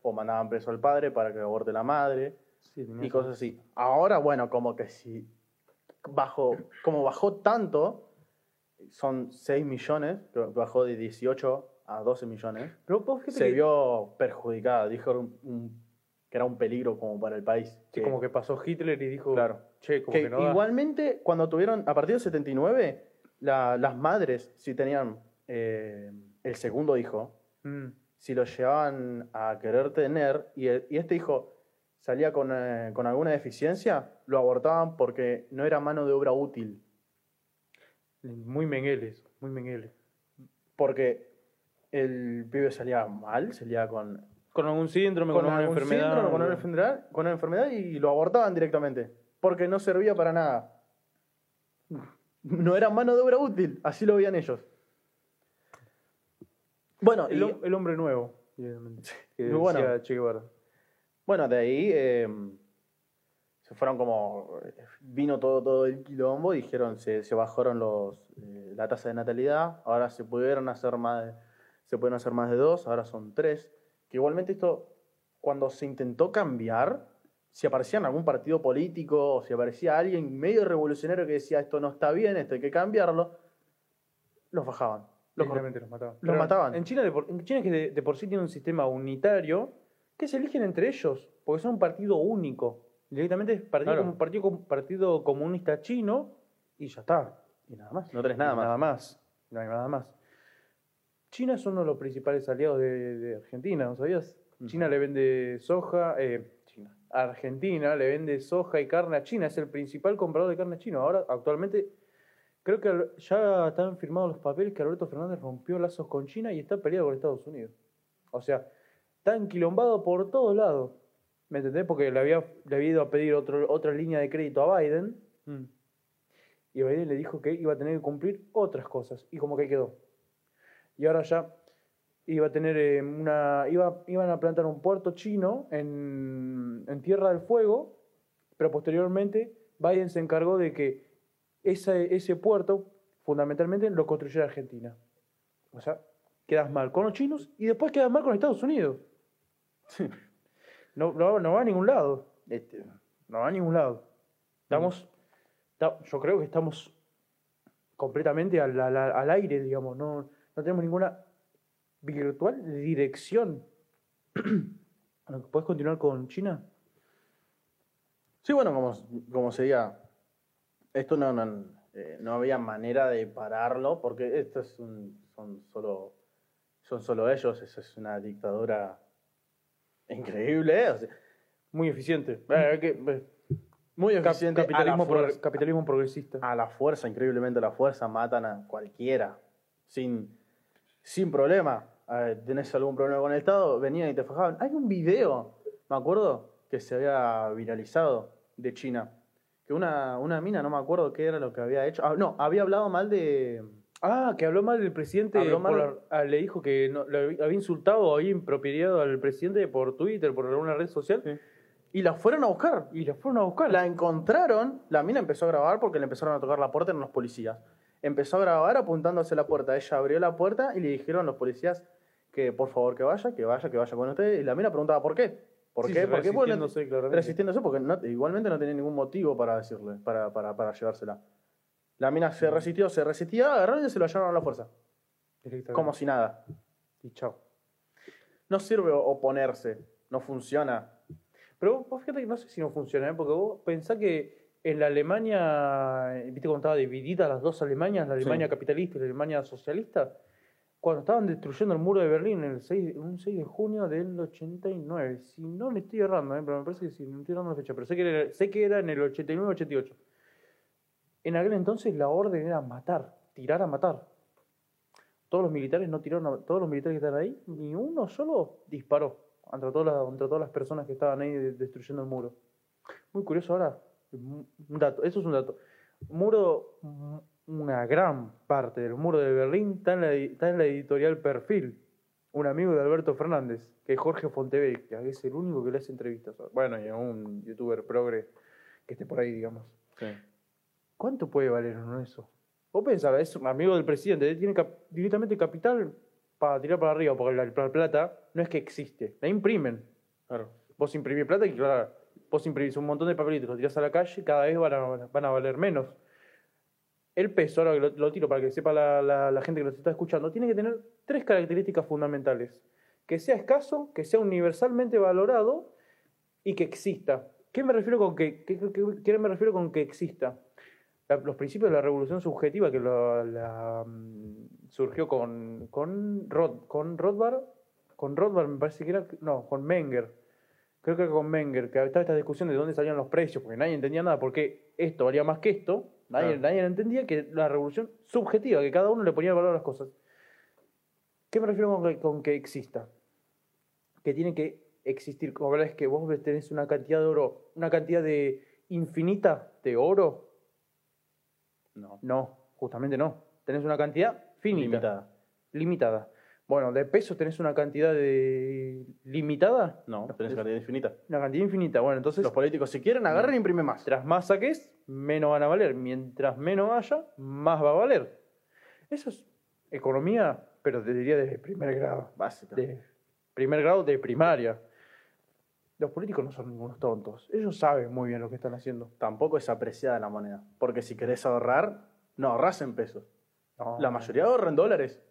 o mandaban preso al padre para que aborte la madre Sí, y cosas así. Ahora, bueno, como que si bajó, como bajó tanto, son 6 millones, que bajó de 18 a 12 millones Pero vos se que- vio perjudicada, dijo un- un- que era un peligro como para el país. sí, como que pasó Hitler y dijo, Claro. che, como que que, no da. igualmente cuando tuvieron, a partir del 79, la- las madres, si tenían eh, el segundo hijo, Mm, si lo llevaban a querer tener y, este hijo salía con, eh, con alguna deficiencia, lo abortaban porque no era mano de obra útil. muy mengueles, muy mengueles. Porque el pibe salía mal, salía con, Con algún síndrome, con, con alguna enfermedad. síndrome, con una enfermedad, con una enfermedad y lo abortaban directamente, porque no servía para nada. No era mano de obra útil, así lo veían ellos. Bueno, El, y- hom- el hombre nuevo, que Muy bueno. decía Che Guevara. bueno, de ahí eh, se fueron como vino todo todo el quilombo y dijeron se, se bajaron los eh, la tasa de natalidad, ahora se pudieron hacer más de, se pueden hacer más de dos, ahora son tres. Que igualmente esto cuando se intentó cambiar, si aparecía en algún partido político o si aparecía alguien medio revolucionario que decía esto no está bien, esto hay que cambiarlo, los bajaban. Los los mataban. los mataban. En China, de por, en China que de, de por sí tiene un sistema unitario que se eligen entre ellos, porque son un partido único. Directamente es partido, Claro. como- partido, com- partido comunista chino y ya está. y nada más, no tenés nada Y más. Nada más. No hay nada más. China es uno de los principales aliados de, de Argentina, ¿no sabías? China le vende soja, eh, China. Argentina le vende soja y carne a China, es el principal comprador de carne chino. Ahora, actualmente, creo que ya están firmados los papeles que Alberto Fernández rompió lazos con China y está peleado con Estados Unidos. O sea, está enquilombado por todos lados. ¿Me entendés? Porque le había, le había ido a pedir otro, otra línea de crédito a Biden. Y Biden le dijo que iba a tener que cumplir otras cosas. Y como que quedó. Y ahora ya iba a tener eh, una. Iba, iban a plantar un puerto chino en, en Tierra del Fuego. Pero posteriormente Biden se encargó de que ese, ese puerto, fundamentalmente, lo construyera Argentina. O sea, quedas mal con los chinos y después quedas mal con Estados Unidos. No, no, no va a ningún lado. Este, no va a ningún lado. Estamos, ta- yo creo que estamos completamente al, al- al aire, digamos. No, no tenemos ninguna virtual dirección. (clears throat) ¿Puedes continuar con China? Sí, bueno, como, como sería. Esto no, no, eh, no había manera de pararlo porque esto es un, son solo son solo ellos, eso es una dictadura increíble, ¿eh? O sea, Muy eficiente. Eh, que- eh, muy eficiente. capitalismo, fuerza, capitalismo progresista. a la fuerza, increíblemente a la fuerza, matan a cualquiera sin, sin problema. Eh, ¿Tenés algún problema con el Estado? Venían y te fajaban. Hay un video, me acuerdo, que se había viralizado de China. Que una, una mina, no me acuerdo qué era lo que había hecho. Ah, no, había hablado mal de, Ah, que habló mal del presidente. Habló mal- ah, le dijo que no- le había insultado o había impropiado al presidente por Twitter, por alguna red social. Y la fueron a buscar. Y la fueron a buscar. La encontraron, la mina empezó a grabar porque le empezaron a tocar la puerta en los policías. Empezó a grabar apuntándose a la puerta. Ella abrió la puerta y le dijeron los policías que por favor que vaya, que vaya, que vaya con usted. Y la mina preguntaba por qué. ¿Por Sí, qué? sí, ¿Por qué? Bueno, resistiéndose, porque no- igualmente no tenía ningún motivo para decirle, para, para, para llevársela. La mina se resistió, se resistía, agarraron y se lo llevaron a la fuerza. Como si nada. Y chao. No sirve oponerse, no funciona. Pero vos fíjate que no sé si no funciona, ¿eh? porque vos pensás que en la Alemania, eh, viste cuando estaba dividida las dos Alemanias, la Sí. Alemania capitalista y la Alemania socialista, cuando estaban destruyendo el muro de Berlín el 6, un 6 de junio del 89, si no me estoy errando, ¿eh? pero me parece que sí, no estoy errando la fecha, pero sé que era, sé que era en el 89-88. En aquel entonces la orden era matar, tirar a matar. Todos los militares no tiraron, a- todos los militares que estaban ahí, ni uno solo disparó contra todas todas las personas que estaban ahí de- destruyendo el muro. Muy curioso ahora, un dato, eso es un dato. Muro, una gran parte del muro de Berlín está en la, está en la editorial Perfil, un amigo de Alberto Fernández, que es Jorge Fontevecchia, que es el único que le hace entrevistas. Bueno, y a un youtuber progre que esté por ahí, digamos. ¿Cuánto puede valer uno eso? Vos pensás, es un amigo del presidente, tiene cap- directamente capital para tirar para arriba, porque la, la plata no es que existe, la imprimen. Claro. Vos imprimís plata y claro, vos imprimís un montón de papelitos, lo tirás a la calle, cada vez van a, van a valer menos. El peso, ahora lo, lo tiro para que sepa la, gente que nos está escuchando, tiene que tener tres características fundamentales. Que sea escaso, que sea universalmente valorado y que exista. ¿Qué me refiero con que, me refiero con que exista? Los principios de la revolución subjetiva que mm, surgió con, con, Roth, con Rothbard, con Rothbard me parece que era, no, con Menger, creo que con Menger, que estaba esta discusión de dónde salían los precios, porque nadie entendía nada, porque esto valía más que esto, nadie, Claro. nadie entendía que la revolución subjetiva, que cada uno le ponía valor a las cosas. ¿Qué me refiero con que, con que exista? Que tiene que existir, como verdad es que vos tenés una cantidad de oro, una cantidad de infinita de oro, No. no, justamente no. Tenés una cantidad finita. Limitada. Limitada. Bueno, de pesos tenés una cantidad de limitada. No, tenés cantidad infinita. Una cantidad infinita. Bueno, entonces, Los políticos, si quieren, agarren y imprimen más. mientras más saques, menos van a valer. Mientras menos haya, más va a valer. Eso es economía, pero te diría de primer grado. Básica. De primer grado de primaria. Los políticos no son ningunos tontos. Ellos saben muy bien lo que están haciendo. Tampoco es apreciada la moneda. Porque si querés ahorrar, no ahorras en pesos. No, La mayoría ahorra en dólares.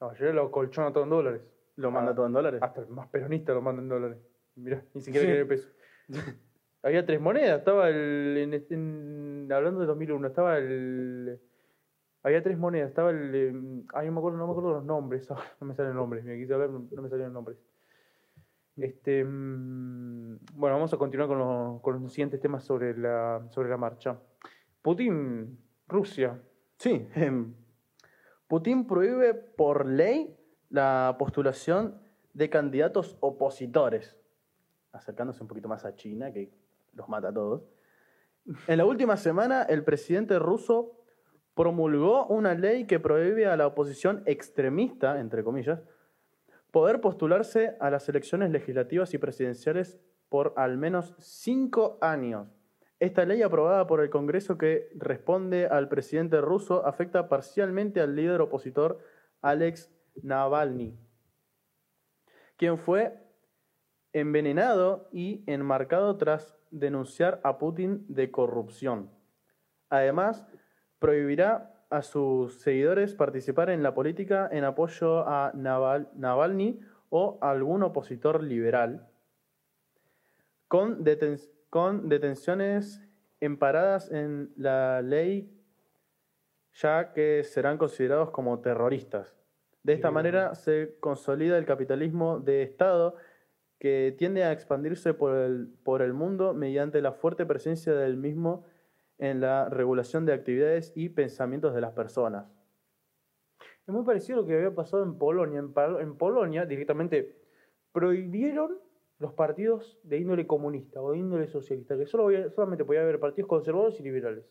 La mayoría lo colchona todo en dólares. Lo manda Ah. todo en dólares. Hasta el más peronista lo manda en dólares. Mirá, ni siquiera Sí. quiere peso. (laughs) Había tres monedas. Estaba el. hablando de 2001, estaba el. Había tres monedas. Estaba el. eh, Ay, no me acuerdo, no me acuerdo los nombres. (laughs) no me salen nombres. Me quise hablar, no, me salieron nombres. Este. mm, Bueno, vamos a continuar con los, con los siguientes temas sobre la, sobre la marcha. Putin, Rusia. Sí. em, Putin prohíbe por ley la postulación de candidatos opositores. Acercándose un poquito más a China, que los mata a todos. En la última semana, el presidente ruso promulgó una ley que prohíbe a la oposición extremista, entre comillas, poder postularse a las elecciones legislativas y presidenciales por al menos cinco años. Esta ley aprobada por el Congreso que responde al presidente ruso afecta parcialmente al líder opositor Alex Navalny, quien fue envenenado y enmarcado tras denunciar a Putin de corrupción. Además, prohibirá a sus seguidores participar en la política en apoyo a Naval- Navalny o a algún opositor liberal, con, deten- con detenciones emparadas en la ley ya que serán considerados como terroristas. De esta manera se consolida el capitalismo de Estado que tiende a expandirse por el, por el mundo mediante la fuerte presencia del mismo en la regulación de actividades y pensamientos de las personas. Es muy parecido a lo que había pasado en Polonia. En, Polonia directamente prohibieron los partidos de índole comunista o de índole socialista, que solo solamente podía haber partidos conservadores y liberales.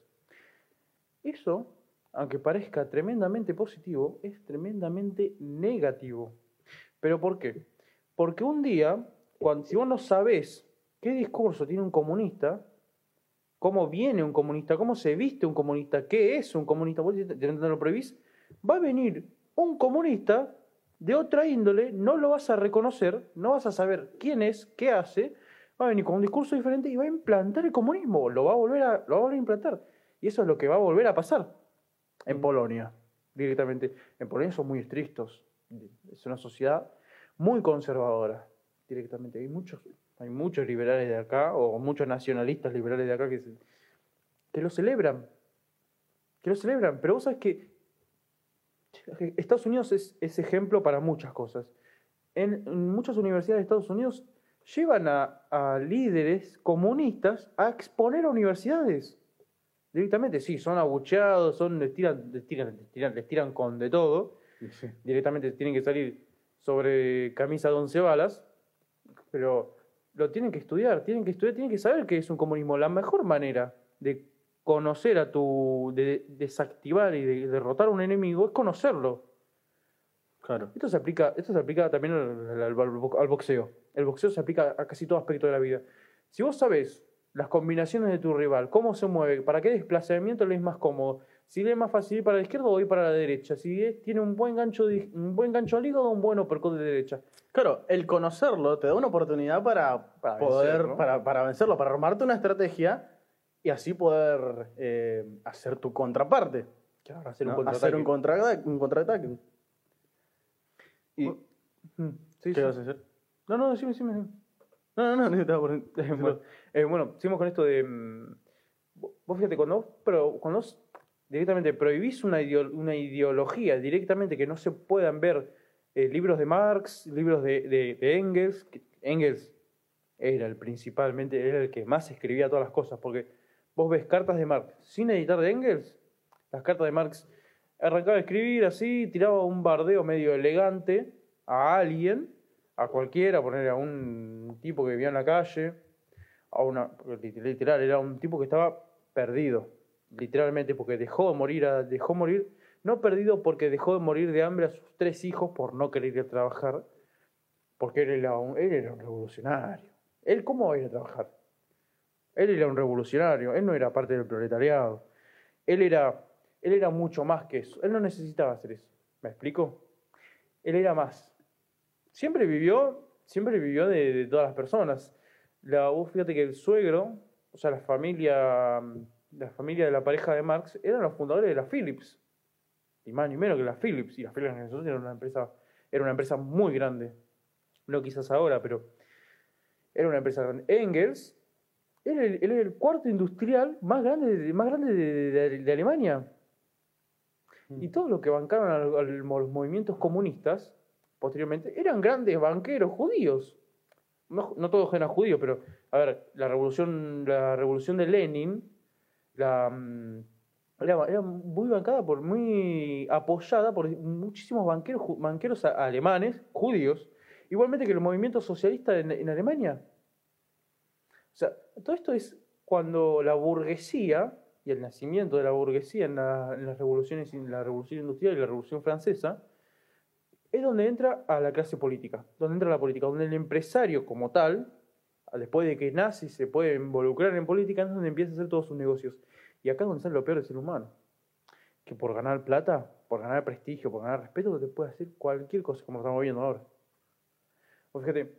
Eso, aunque parezca tremendamente positivo, es tremendamente negativo. ¿Pero por qué? Porque un día, cuando, si vos no sabés qué discurso tiene un comunista, cómo viene un comunista, cómo se viste un comunista, qué es un comunista, vos repente lo prohibís, va a venir un comunista de otra índole, no lo vas a reconocer, no vas a saber quién es, qué hace, va a venir con un discurso diferente y va a implantar el comunismo, lo va a volver a, lo va a, volver a implantar. Y eso es lo que va a volver a pasar en Polonia, directamente. En Polonia son muy estrictos, es una sociedad muy conservadora, directamente. Hay muchos, hay muchos liberales de acá, o muchos nacionalistas liberales de acá que, se- que lo celebran, que lo celebran, pero vos sabés que Estados Unidos es, es ejemplo para muchas cosas. En, en muchas universidades de Estados Unidos llevan a, a líderes comunistas a exponer a universidades. Directamente, sí, son abucheados, son, les, tiran, les, tiran, les, tiran, les tiran con de todo. Directamente tienen que salir sobre camisa de once balas, pero lo tienen que estudiar, tienen que estudiar, tienen que saber qué es un comunismo. La mejor manera de conocer a tu, de desactivar y de derrotar a un enemigo es conocerlo. Claro. Esto se aplica, esto se aplica también al, al- al boxeo. El boxeo se aplica a casi todo aspecto de la vida. Si vos sabés las combinaciones de tu rival, cómo se mueve, para qué desplazamiento le es más cómodo, si le es más fácil ir para la izquierda o ir para la derecha, si es- tiene un buen gancho, de- un buen gancho al hígado o un buen uppercut de derecha. Claro, el conocerlo te da una oportunidad para, Para poder, vencer, ¿no? para, para vencerlo, para armarte una estrategia y así poder eh, hacer tu contraparte. Claro, hacer ¿no? un Hacer un, contraataque. contra, un contraataque. Y, sí, ¿Qué sí. vas a hacer? No, no, decime, decime. No, no, no, no, estaba por- (laughs) bueno, eh, bueno, seguimos con esto de. mm, Vos fíjate, cuando vos, pero, cuando vos directamente prohibís una, una ideología directamente que no se puedan ver eh, libros de Marx, libros de, de- Engels, Engels era el principalmente, era el que más escribía todas las cosas, porque vos ves cartas de Marx sin editar de Engels, las cartas de Marx arrancaba a escribir así, tiraba un bardeo medio elegante a alguien, a cualquiera, poner a un tipo que vivía en la calle, a una, literal, era un tipo que estaba perdido, literalmente, porque dejó de morir, a- dejó morir, no perdido porque dejó de morir de hambre a sus tres hijos por no querer ir a trabajar, porque él era un, él era un revolucionario. ¿Él cómo va a ir a trabajar? Él era un revolucionario, él no era parte del proletariado. Él era, él era mucho más que eso. Él no necesitaba hacer eso. ¿Me explico? Él era más. Siempre vivió, siempre vivió de, todas las personas. La, vos fíjate que el suegro, o sea, la familia, la familia de la pareja de Marx, eran los fundadores de la Philips. Y más ni menos que la Philips. Y la Philips en era una empresa, era una empresa muy grande. No quizás ahora, pero era una empresa grande. Engels era el, era el cuarto industrial más grande, de- más grande de, de- de Alemania. Y todos los que bancaron a, a los movimientos comunistas, posteriormente, eran grandes banqueros judíos. No, no todos eran judíos, pero, a ver, la revolución, la revolución de Lenin, la, mm, era, muy bancada por, muy apoyada por muchísimos banqueros, banqueros alemanes, judíos, igualmente que el movimiento socialista en, Alemania. O sea, todo esto es cuando la burguesía y el nacimiento de la burguesía en, la- las revoluciones, en la revolución industrial y la revolución francesa, es donde entra a la clase política, donde entra la política, donde el empresario como tal, después de que nace y se puede involucrar en política, es donde empieza a hacer todos sus negocios. Y acá es donde sale lo peor del ser humano. Que por ganar plata, por ganar prestigio, por ganar respeto, te puede hacer cualquier cosa, como lo estamos viendo ahora. Pues fíjate,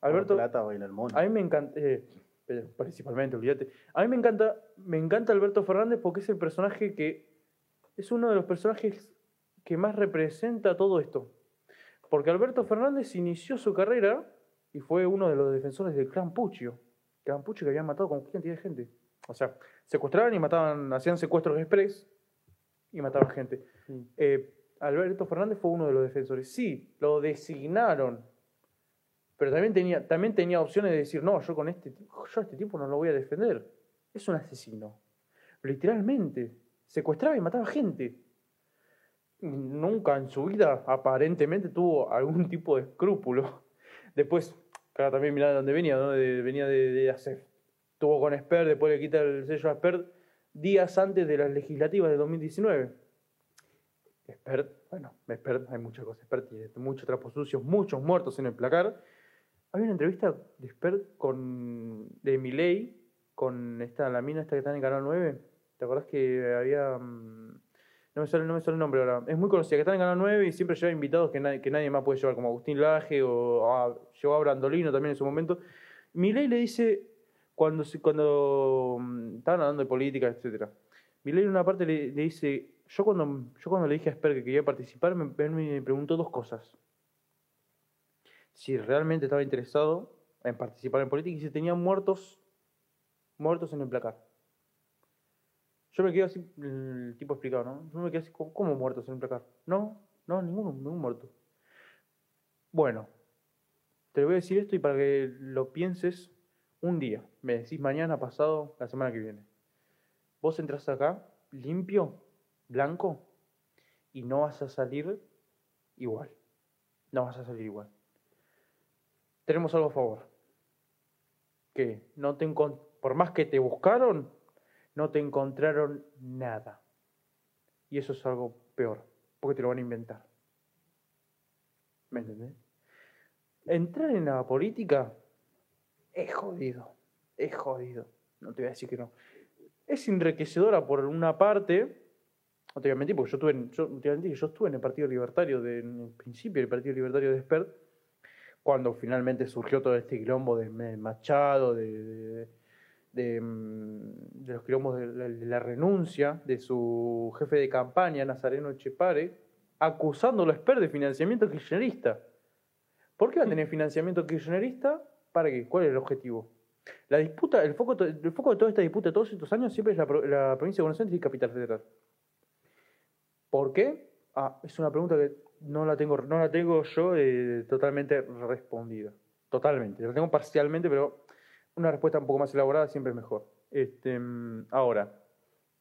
Alberto, plata baila el mono. a mí me encanta, eh, pero principalmente, olvídate. A mí me encanta, me encanta Alberto Fernández porque es el personaje que es uno de los personajes que más representa todo esto. Porque Alberto Fernández inició su carrera y fue uno de los defensores del clan Puccio. Clan Puccio que había matado con cantidad de gente. O sea, secuestraban y mataban, hacían secuestros express y mataban gente. Mm. Eh, Alberto Fernández fue uno de los defensores. Sí, lo designaron. Pero también tenía, también tenía opciones de decir, no, yo con este, yo a este tipo no lo voy a defender. Es un asesino. Literalmente. Secuestraba y mataba gente. Nunca en su vida aparentemente tuvo algún tipo de escrúpulo. Después, claro, también mirá de dónde venía, ¿no? De- venía de, de ACEF. Tuvo con Esper, después le quita el sello a Esper días antes de las legislativas de 2019. Expert, bueno, Expert, hay muchas cosas, Expert tiene muchos trapos sucios, muchos muertos en el placar. Hay una entrevista de Expert con, de Miley, con esta, la mina esta que está en el Canal 9. ¿Te acordás que había... mm, No me, sale, no me sale el nombre ahora. Es muy conocida, que está en Canal 9 y siempre lleva invitados que nadie, que nadie más puede llevar, como Agustín Laje o a, llevó a Brandolino también en su momento. Milei le dice, cuando, cuando mm, estaban hablando de política, etcétera Milei en una parte le, dice, yo cuando, yo cuando le dije a Esper que quería participar, me, me preguntó dos cosas. Si realmente estaba interesado en participar en política y si tenía muertos, muertos en el placar. Yo me quedo así, el tipo explicado, ¿no? Yo me quedo así, ¿cómo, muertos en el placar? No, no, ninguno, ningún muerto. Bueno, te voy a decir esto y para que lo pienses un día. Me decís mañana, pasado, la semana que viene. Vos entras acá, limpio, blanco, y no vas a salir igual. No vas a salir igual. Tenemos algo a favor. Que no te por más que te buscaron, no te encontraron nada. Y eso es algo peor, porque te lo van a inventar. ¿Me entendés? Entrar en la política es jodido, es jodido. No te voy a decir que no. Es enriquecedora por una parte, no te voy a mentir, porque yo estuve en, yo, te voy a mentir yo estuve en el Partido Libertario, en el principio del Partido Libertario de Spert, cuando finalmente surgió todo este quilombo de Machado, de, de, mm, de los quilombos de la, renuncia de su jefe de campaña, Nazareno Echepare, acusándolo a Spert de financiamiento kirchnerista. ¿Por qué va a tener financiamiento kirchnerista? ¿Para qué? ¿Cuál es el objetivo? La disputa, el foco, el foco de toda esta disputa de todos estos años siempre es la provincia de Buenos Aires y Capital Federal. ¿Por qué? Ah, es una pregunta que no la tengo, no la tengo yo eh, totalmente respondida. Totalmente. La tengo parcialmente, pero una respuesta un poco más elaborada siempre es mejor. Este, ahora,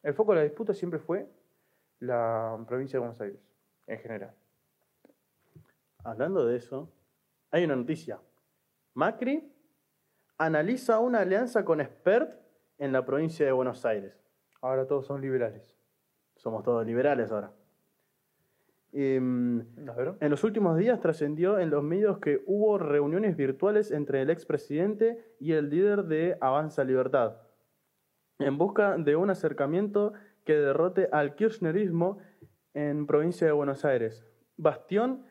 el foco de la disputa siempre fue la provincia de Buenos Aires, en general. Hablando de eso, hay una noticia. Macri analiza una alianza con Expert en la provincia de Buenos Aires. Ahora todos son liberales. Somos todos liberales ahora. Em, ¿A ver? en los últimos días trascendió en los medios que hubo reuniones virtuales entre el expresidente y el líder de Avanza Libertad, en busca de un acercamiento que derrote al kirchnerismo en provincia de Buenos Aires, bastión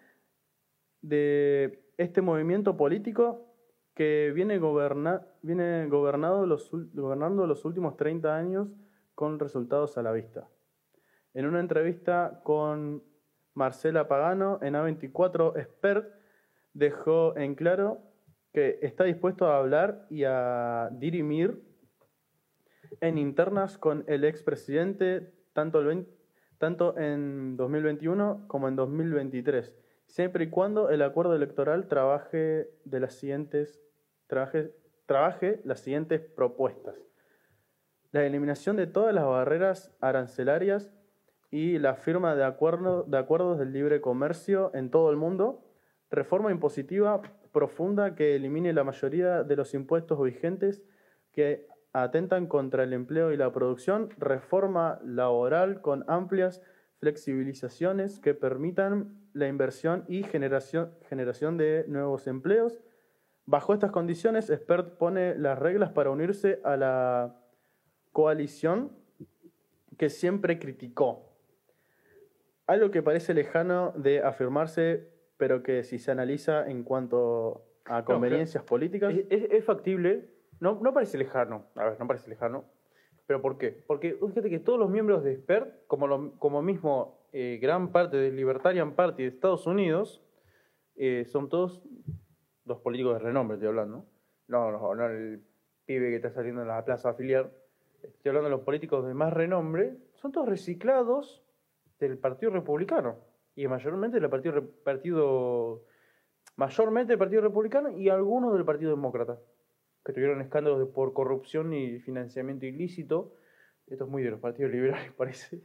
de este movimiento político que viene, goberna- viene gobernado los gobernando los últimos 30 años con resultados a la vista. En una entrevista con Marcela Pagano en A24 Expert dejó en claro que está dispuesto a hablar y a dirimir en internas con el expresidente tanto, tanto en 2021 como en 2023, siempre y cuando el acuerdo electoral trabaje, de las siguientes, trabaje, trabaje las siguientes propuestas. La eliminación de todas las barreras arancelarias y la firma de, acuerdo- de acuerdos del libre comercio en todo el mundo, reforma impositiva profunda que elimine la mayoría de los impuestos vigentes que atentan contra el empleo y la producción, reforma laboral con amplias flexibilizaciones que permitan la inversión y generación, generación de nuevos empleos. Bajo estas condiciones, Expert pone las reglas para unirse a la coalición que siempre criticó. Algo que parece lejano de afirmarse, pero que si se analiza en cuanto a conveniencias políticas, Es, es- es factible, no, no parece lejano, a ver, no parece lejano, pero ¿por qué? Porque fíjate que todos los miembros de SPERT, como, lo- como mismo eh, gran parte del Libertarian Party de Estados Unidos, eh, son todos los políticos de renombre, estoy hablando. No, no, no el pibe que está saliendo en la plaza afiliar, estoy hablando de los políticos de más renombre, son todos reciclados del Partido Republicano. Y mayormente del Partido, partido mayormente del Partido Republicano y algunos del Partido Demócrata, que tuvieron escándalos de, por corrupción y financiamiento ilícito. Esto es muy de los partidos liberales, (laughs) parece.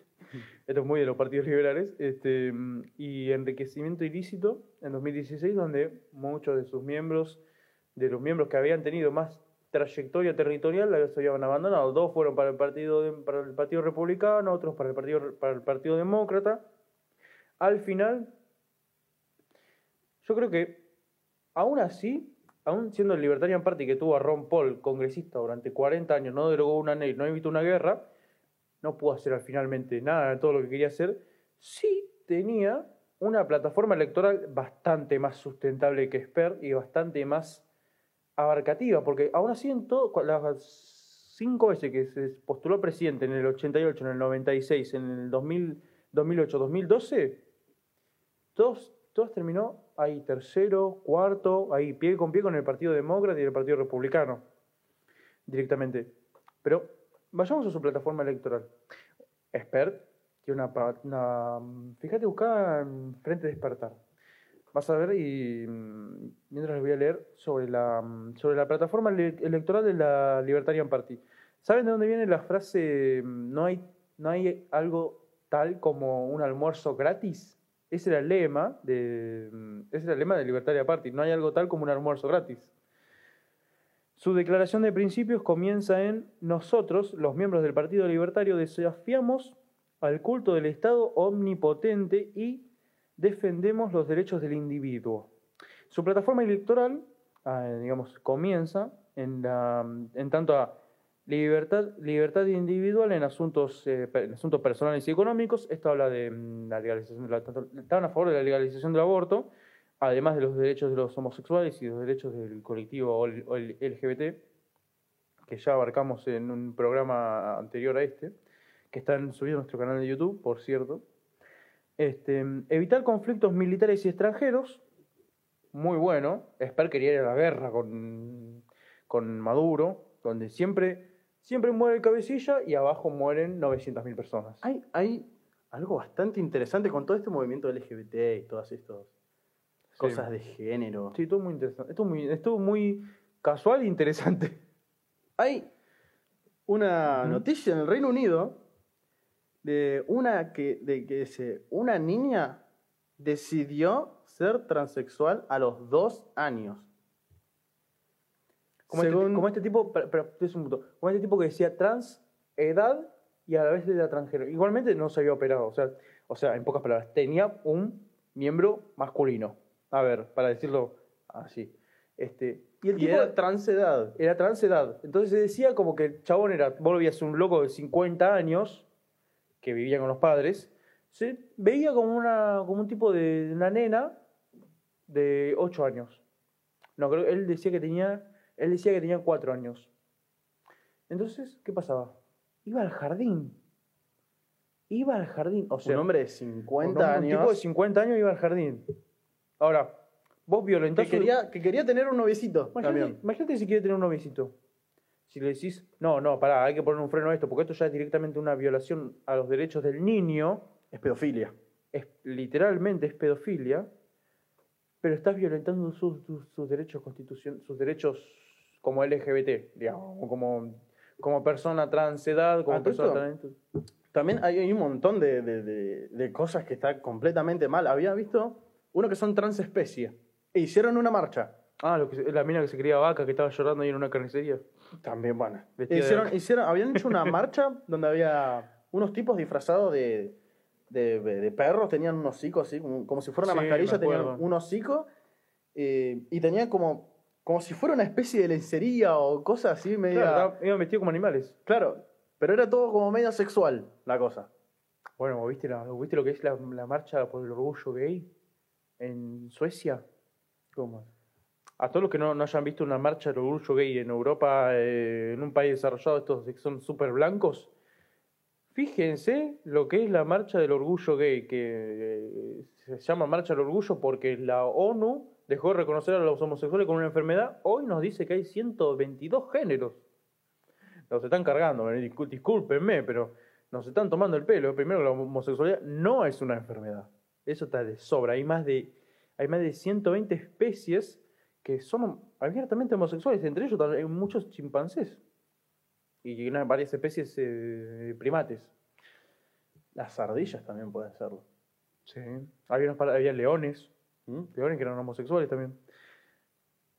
Esto es muy de los partidos liberales. Este, y enriquecimiento ilícito en 2016, donde muchos de sus miembros, de los miembros que habían tenido más trayectoria territorial, la habían abandonado. Dos fueron para el Partido, para el partido Republicano, otros para el Partido, para el partido Demócrata. Al final, yo creo que, aún así, aún siendo el Libertarian Party que tuvo a Ron Paul, congresista, durante 40 años, no derogó una ley, no evitó una guerra, no pudo hacer finalmente nada de todo lo que quería hacer, sí tenía una plataforma electoral bastante más sustentable que Sper y bastante más abarcativa, porque aún así en todo, las cinco veces que se postuló presidente en el 88, en el 96, en el 2000, 2008, 2012, todos, terminó ahí tercero, cuarto, ahí pie con pie con el Partido Demócrata y el Partido Republicano, directamente. Pero Vayamos a su plataforma electoral. Expert tiene una, Fíjate, busca en Frente Despertar. Vas a ver y mm, mientras les voy a leer sobre la, mm, sobre la plataforma electoral de la Libertarian Party. ¿Saben de dónde viene la frase mm, no hay, no hay algo tal como un almuerzo gratis? Ese era el lema de, ese el lema de Libertarian Party. No hay algo tal como un almuerzo gratis. Su declaración de principios comienza en nosotros, los miembros del Partido Libertario, desafiamos al culto del Estado omnipotente y defendemos los derechos del individuo. Su plataforma electoral, ah, digamos, comienza en, tanto a libertad, libertad individual en asuntos, eh, asuntos personales y económicos. Esto habla de mm, la legalización, estaban a favor de la legalización del aborto además de los derechos de los homosexuales y los derechos del colectivo LGBT, que ya abarcamos en un programa anterior a este, que están subidos a nuestro canal de YouTube, por cierto. Este, evitar conflictos militares y extranjeros, muy bueno. Esper quería ir a la guerra con, con Maduro, donde siempre, siempre muere el cabecilla y abajo mueren 900.000 personas. Hay, hay algo bastante interesante con todo este movimiento LGBT y todas estos cosas de género. Sí, todo muy interesante. Muy, estuvo muy casual e interesante. Hay una noticia en el Reino Unido de una que, de que se, una niña decidió ser transexual a los dos años. Como, este, como este, tipo, pero, es un punto, como este tipo que decía trans, edad y a la vez era transgénero. Igualmente no se había operado, o sea, o sea, en pocas palabras, tenía un miembro masculino. A ver, para decirlo así. Este, y el tipo era transedad. Era transedad. Entonces se decía como que el chabón era, vos lo un loco de 50 años que vivía con los padres, se veía como, una, como un tipo de una nena de 8 años. No, creo él decía que tenía, él decía que tenía 4 años. Entonces, ¿qué pasaba? Iba al jardín. Iba al jardín. O sea, un hombre de 50 años. Un tipo de 50 años iba al jardín. Ahora, vos violentás... Que quería, que quería tener un noviecito imagínate, imagínate si quiere tener un noviecito. Si le decís, no, no, pará, hay que poner un freno a esto, porque esto ya es directamente una violación a los derechos del niño. Es pedofilia. Es, literalmente es pedofilia, pero estás violentando sus, derechos constitución, sus derechos como LGBT, digamos, como, como persona transedad, como persona trans... También hay, un montón de, de, cosas que están completamente mal. Había visto uno que son transespecies. E hicieron una marcha. Ah, lo que, la mina que se quería vaca, que estaba llorando ahí en una carnicería. También, bueno. Hicieron, hicieron, habían hecho una (laughs) marcha donde había unos tipos disfrazados de, de, perros, tenían un hocico así, como, si fuera una mascarilla, tenían un hocico eh, y tenían como, como si fuera una especie de lencería o cosas así medio. Claro, iban vestidos como animales. Claro, pero era todo como medio sexual la cosa. Bueno, ¿viste, ¿viste lo que es la, la marcha por el orgullo gay? en Suecia. ¿Cómo? A todos los que no, hayan visto una marcha del orgullo gay en Europa, eh, en un país desarrollado, estos que son súper blancos, fíjense lo que es la marcha del orgullo gay, que eh, se llama marcha del orgullo porque la ONU dejó de reconocer a los homosexuales con una enfermedad. Hoy nos dice que hay 122 géneros. nos están cargando, eh, discú- discúlpenme, pero nos están tomando el pelo. Primero, la homosexualidad no es una enfermedad. Eso está de sobra. Hay más de, hay más de 120 especies que son abiertamente homosexuales. Entre ellos hay muchos chimpancés. Y varias especies eh, de primates. Las ardillas también pueden serlo. Sí. Había, unos par- había leones. ¿Mm? Leones que eran homosexuales también.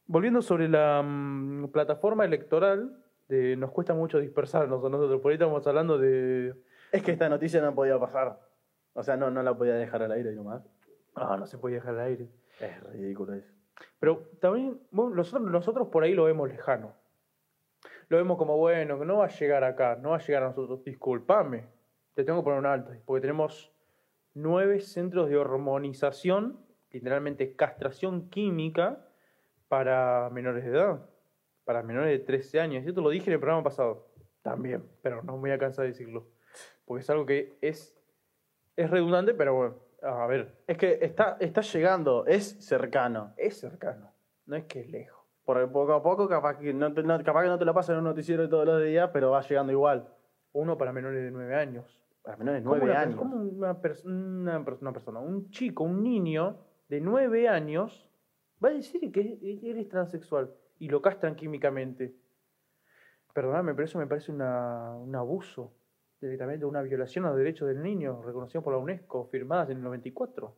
Volviendo sobre la mm, plataforma electoral, de- nos cuesta mucho dispersarnos a nosotros. Por ahí estamos hablando de. Es que esta noticia no podía pasar. O sea, no, no la podía dejar al aire nomás. Ah, no se podía dejar al aire. Es ridículo eso. Pero también nosotros, nosotros por ahí lo vemos lejano. Lo vemos como, bueno, que no va a llegar acá, no va a llegar a nosotros. Disculpame, te tengo que poner un alto, porque tenemos nueve centros de hormonización, literalmente castración química, para menores de edad, para menores de 13 años. Y esto lo dije en el programa pasado, también, pero no me voy a cansar de decirlo, porque es algo que es, es redundante, pero bueno, a ver, Es que está, está llegando, es cercano. es cercano, no es que es lejos. Porque poco a poco capaz que no te, no- capaz que no te lo pasan en un noticiero todos los días, pero va llegando igual. Uno para menores de 9 años. Para menores de ¿Cómo nueve una, años. cómo una, pers- una pers- una persona, un chico, un niño de 9 años va a decir que eres transexual y lo castran químicamente? Perdóname, pero eso me parece una- un abuso, directamente una violación a los derechos del niño, reconocidos por la UNESCO, firmadas en el 94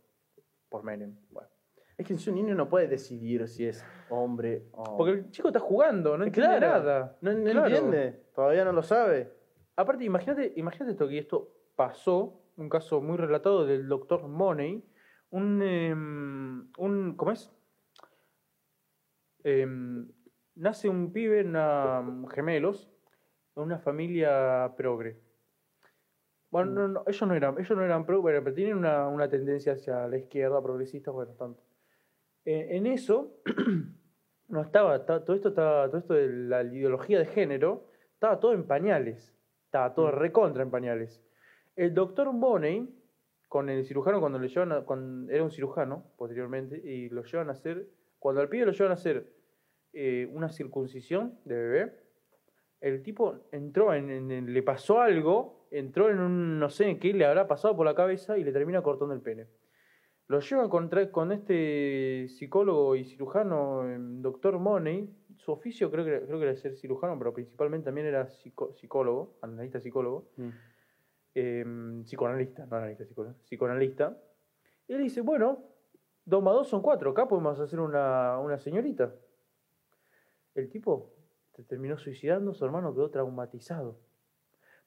por Menem. Bueno. Es que un niño no puede decidir si es hombre o... Porque el chico está jugando, no entiende Claro, nada. No, no Claro. entiende, todavía no lo sabe. Aparte, imagínate, imagínate esto, que esto pasó, un caso muy relatado del doctor Money, un, em, un ¿cómo es? Em, nace un pibe, una, gemelos, en una familia progre. Bueno, no, no, ellos no eran, ellos no eran progre, pero tienen una, una tendencia hacia la izquierda, progresista, bueno, tanto. Eh, en eso, (clears throat) no estaba, estaba- todo esto estaba, todo esto de la ideología de género, estaba todo en pañales. Estaba todo Mm. recontra en pañales. El doctor Bonney, con el cirujano, cuando le llevan a- cuando era un cirujano posteriormente, y lo llevan a hacer, cuando al pibe lo llevan a hacer eh, una circuncisión de bebé, el tipo entró en, en- en- le pasó algo, entró en un, no sé qué le habrá pasado por la cabeza y le termina cortando el pene. Lo llevan contra, con este psicólogo y cirujano, em, doctor Money. Su oficio creo que, era- creo que era ser cirujano, pero principalmente también era psico- psicólogo, analista psicólogo, em, psicoanalista, no analista psicólogo, psicoanalista. Y él dice, bueno, dos más dos son cuatro, acá podemos hacer una, una señorita. El tipo se terminó suicidando, su hermano quedó traumatizado.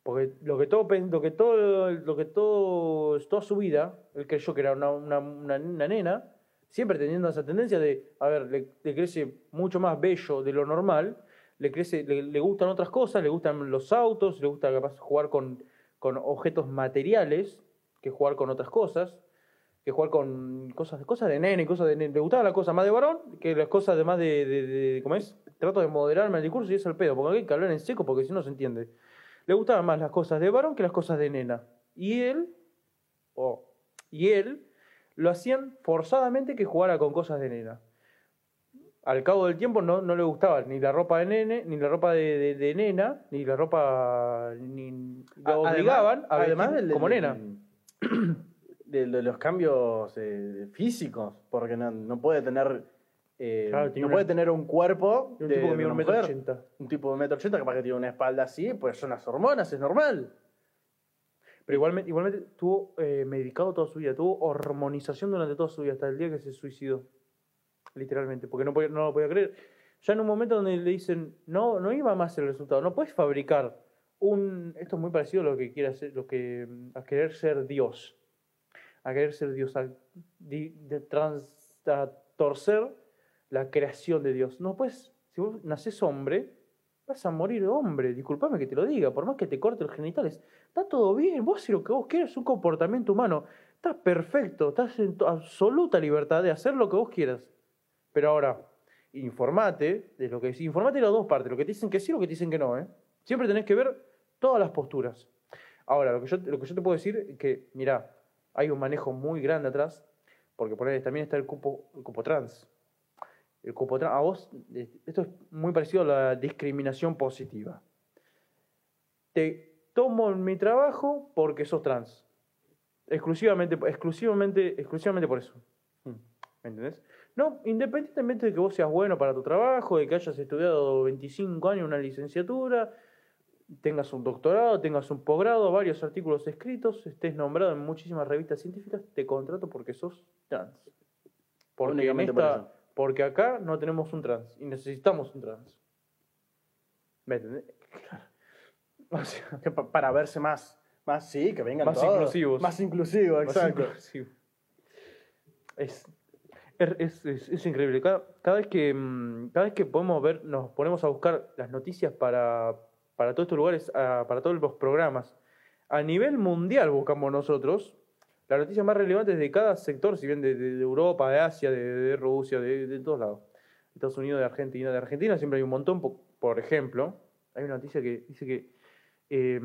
Porque lo que todo, lo que todo, lo que todo, toda su vida, él creyó que era una, una, nena, siempre teniendo esa tendencia de, a ver, le, crece mucho más bello de lo normal, le crece, le, le gustan otras cosas, le gustan los autos, le gusta capaz jugar con, con objetos materiales, que jugar con otras cosas, que jugar con cosas, cosas de nene, cosas de nene. Le gustaba la cosa más de varón que las cosas de más de, de, de- ¿cómo es? Trato de moderarme el discurso y es el pedo, porque hay que hablar en seco porque si no se entiende. Le gustaban más las cosas de varón que las cosas de nena. Y él, o y él, lo hacían forzadamente que jugara con cosas de nena. Al cabo del tiempo no, no le gustaba ni la ropa de nene, ni la ropa de, de- de nena, ni la ropa. Ni, lo obligaban además como nena. De, de los cambios eh, físicos, porque no, no puede tener eh, Claro, no una- puede tener un cuerpo Un de, tipo que de mide un metro ochenta. Un tipo de metro ochenta, capaz que tiene una espalda así, pues son las hormonas, es normal. Pero igualmente, igualmente tuvo eh, medicado toda su vida, tuvo hormonización durante toda su vida, hasta el día que se suicidó. Literalmente, porque no, podía- no lo podía creer. Ya en un momento donde le dicen, no, no iba más el resultado, no puedes fabricar un. Esto es muy parecido a lo que quiere hacer, lo que. mm, a querer ser Dios. A querer ser Dios, a, di- de trans- a torcer la creación de Dios. No puedes, si vos nacés hombre, vas a morir hombre, disculpame que te lo diga, por más que te corte los genitales, está todo bien, vos si lo que vos quieres es un comportamiento humano, está perfecto, estás en absoluta libertad de hacer lo que vos quieras. Pero ahora, informate de lo que es, informate de las dos partes, lo que te dicen que sí y lo que te dicen que no, ¿eh? Siempre tenés que ver todas las posturas. Ahora, lo que yo, lo que yo te puedo decir es que, mira, hay un manejo muy grande atrás, porque por ahí también está el el cupo trans. El cupo trans, a vos, eh, esto es muy parecido a la discriminación positiva. te tomo mi trabajo porque sos trans. Exclusivamente, exclusivamente, exclusivamente por eso. Mm. ¿Me entendés? No, independientemente de que vos seas bueno para tu trabajo, de que hayas estudiado 25 años una licenciatura, tengas un doctorado, tengas un posgrado, varios artículos escritos, estés nombrado en muchísimas revistas científicas, te contrato porque sos trans. Porque, en por esta- eso. Porque acá no tenemos un trans y necesitamos un trans. ¿Me entendés? (laughs) O sea, Que pa- para verse más, más sí, que vengan Más todos. inclusivos. Más inclusivo, Más exacto. inclusivo. Es, es, es- increíble. Cada, cada vez que, mm, cada vez que podemos ver, nos ponemos a buscar las noticias para, para todos estos lugares, ah, para todos los programas. A nivel mundial buscamos nosotros las noticias más relevantes de cada sector, si bien de, de- de Europa, de Asia, de, de Rusia, de, todos lados. Estados Unidos, de Argentina. De Argentina siempre hay un montón. po- Por ejemplo, hay una noticia que dice que eh,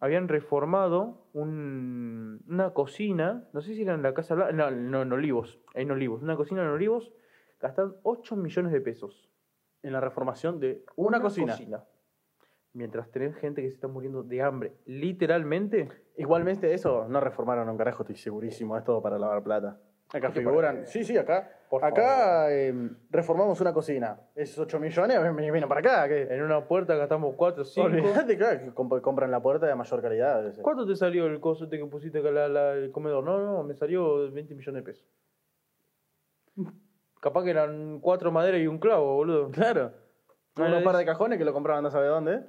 habían reformado un- una cocina, no sé si era en la Casa no, no, en Olivos, en Olivos, una cocina en Olivos, gastan 8 millones de pesos. En la reformación de una, cocina. Mientras tenés gente que se está muriendo de hambre, literalmente, Igualmente eso no reformaron un carajo, estoy segurísimo, es todo para lavar plata. Acá ¿Qué te figuran. Sí, sí, acá. Por acá eh, reformamos una cocina. Esos 8 millones vienen para acá. ¿qué? en una puerta gastamos 4 o 5. Olvídate, claro, que comp- compran la puerta de mayor calidad. ese. ¿Cuánto te salió el coso este que pusiste acá la- la- el comedor? No, no, me salió 20 millones de pesos. Capaz que eran cuatro maderas y un clavo, boludo. Claro. No, Unos par de cajones que lo compraban no sabe dónde.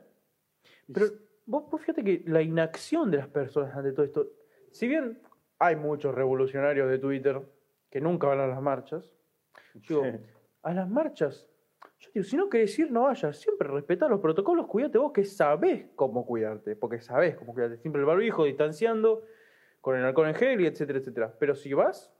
Pero vos, vos fíjate que la inacción de las personas ante todo esto, si bien hay muchos revolucionarios de Twitter que nunca van a las marchas, yo digo, Sí. a las marchas, yo digo, si no querés ir, no vayas, siempre respetá los protocolos, cuídate vos que sabés cómo cuidarte, porque sabés cómo cuidarte, siempre el barbijo, distanciando, con el alcohol en gel y etcétera, etcétera. Pero si vas,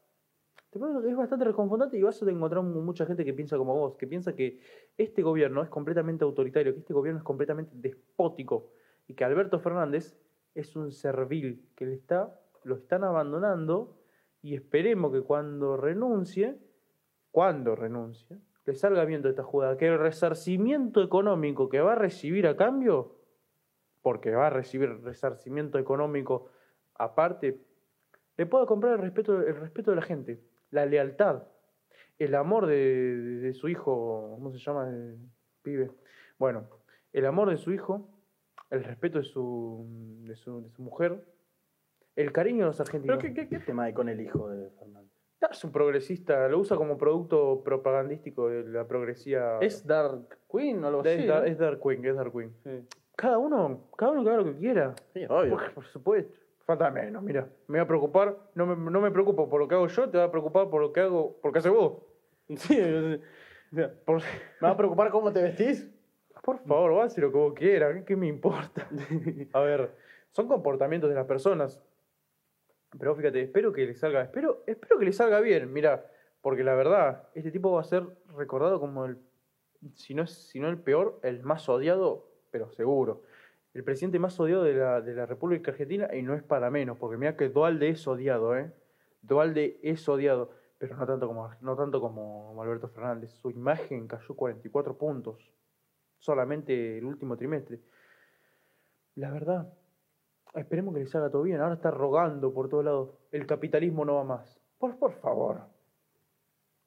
es bastante reconfortante y vas a encontrar mu- mucha gente que piensa como vos, que piensa que este gobierno es completamente autoritario, que este gobierno es completamente despótico y que Alberto Fernández es un servil, que le está, lo están abandonando y esperemos que cuando renuncie, cuando renuncie, le salga bien toda esta jugada, que el resarcimiento económico que va a recibir a cambio, porque va a recibir resarcimiento económico aparte, le pueda comprar el respeto, el respeto de la gente, la lealtad, el amor de, de- de su hijo, ¿cómo se llama el pibe? Bueno, el amor de su hijo, el respeto de su, de su, de su mujer, el cariño de los argentinos. Pero ¿qué, qué, qué tema hay con el hijo de Fernández? Es un progresista, lo usa como producto propagandístico de la progresía. ¿Es Dark Queen o algo es, así? Dar- ¿no? es Dark Queen, es Dark Queen. Sí. Cada uno, cada uno que haga lo que quiera. Sí, obvio. Por, por supuesto. Menos, mira. Me va a preocupar, no me, no me preocupo por lo que hago yo, te va a preocupar por lo que hago, por lo que hace vos. (laughs) Sí, o sea, Por, ¿Me va a preocupar cómo te vestís? por favor, haces lo que vos quieras, ¿qué, qué me importa? (laughs) A ver, son comportamientos de las personas. Pero fíjate, espero que le salga, espero, espero que le salga bien, mira, porque la verdad, este tipo va a ser recordado como el, si no es, si no el peor, el más odiado, pero seguro. El presidente más odiado de la, República Argentina, y no es para menos, porque mira que Dualde es odiado, ¿eh? Dualde es odiado, pero no tanto como, no tanto como, como Alberto Fernández. Su imagen cayó 44 puntos, solamente el último trimestre. La verdad, esperemos que les haga todo bien. Ahora está rogando por todos lados. El capitalismo no va más. Por, por favor.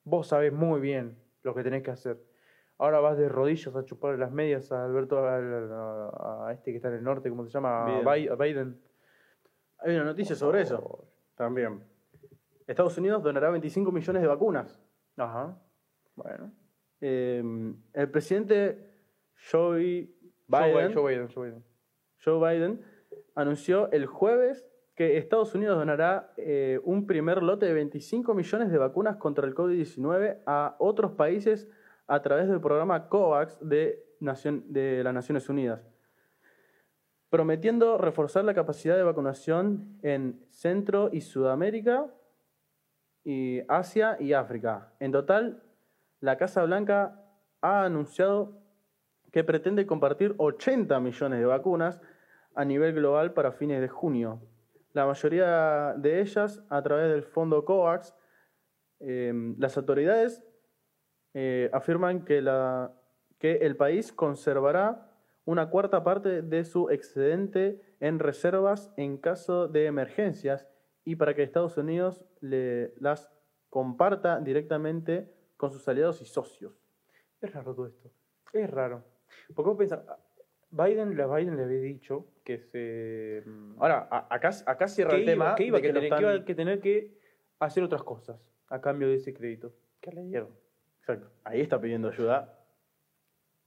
Vos sabés muy bien lo que tenés que hacer. Ahora vas de rodillas a chupar las medias a Alberto, a, a- a este que está en el norte, ¿cómo se llama? A Biden. Bi- a Biden. Hay una noticia sobre eso. También. Estados Unidos donará 25 millones de vacunas. Ajá. Bueno. Eh, el presidente Joe Joe Biden, Joe Biden, Joe Biden. Joe Biden anunció el jueves que Estados Unidos donará eh, un primer lote de 25 millones de vacunas contra el COVID-19 a otros países a través del programa COVAX de, las Naciones Unidas, prometiendo reforzar la capacidad de vacunación en Centro y Sudamérica, y Asia y África. En total, la Casa Blanca ha anunciado que pretende compartir 80 millones de vacunas a nivel global para fines de junio. La mayoría de ellas a través del fondo COVAX. Eh, las autoridades eh, afirman que, la- que el país conservará una cuarta parte de su excedente en reservas en caso de emergencias y para que Estados Unidos le, las comparta directamente con sus aliados y socios. Es raro todo esto. Es raro. Porque vos pensás, Biden, la Biden le había dicho que se. mm, Ahora, a- acá, acá cierra que el iba, tema que iba tener, que iba a tener que hacer otras cosas a cambio de ese crédito. ¿Qué le dieron? Exacto. Ahí está pidiendo ayuda.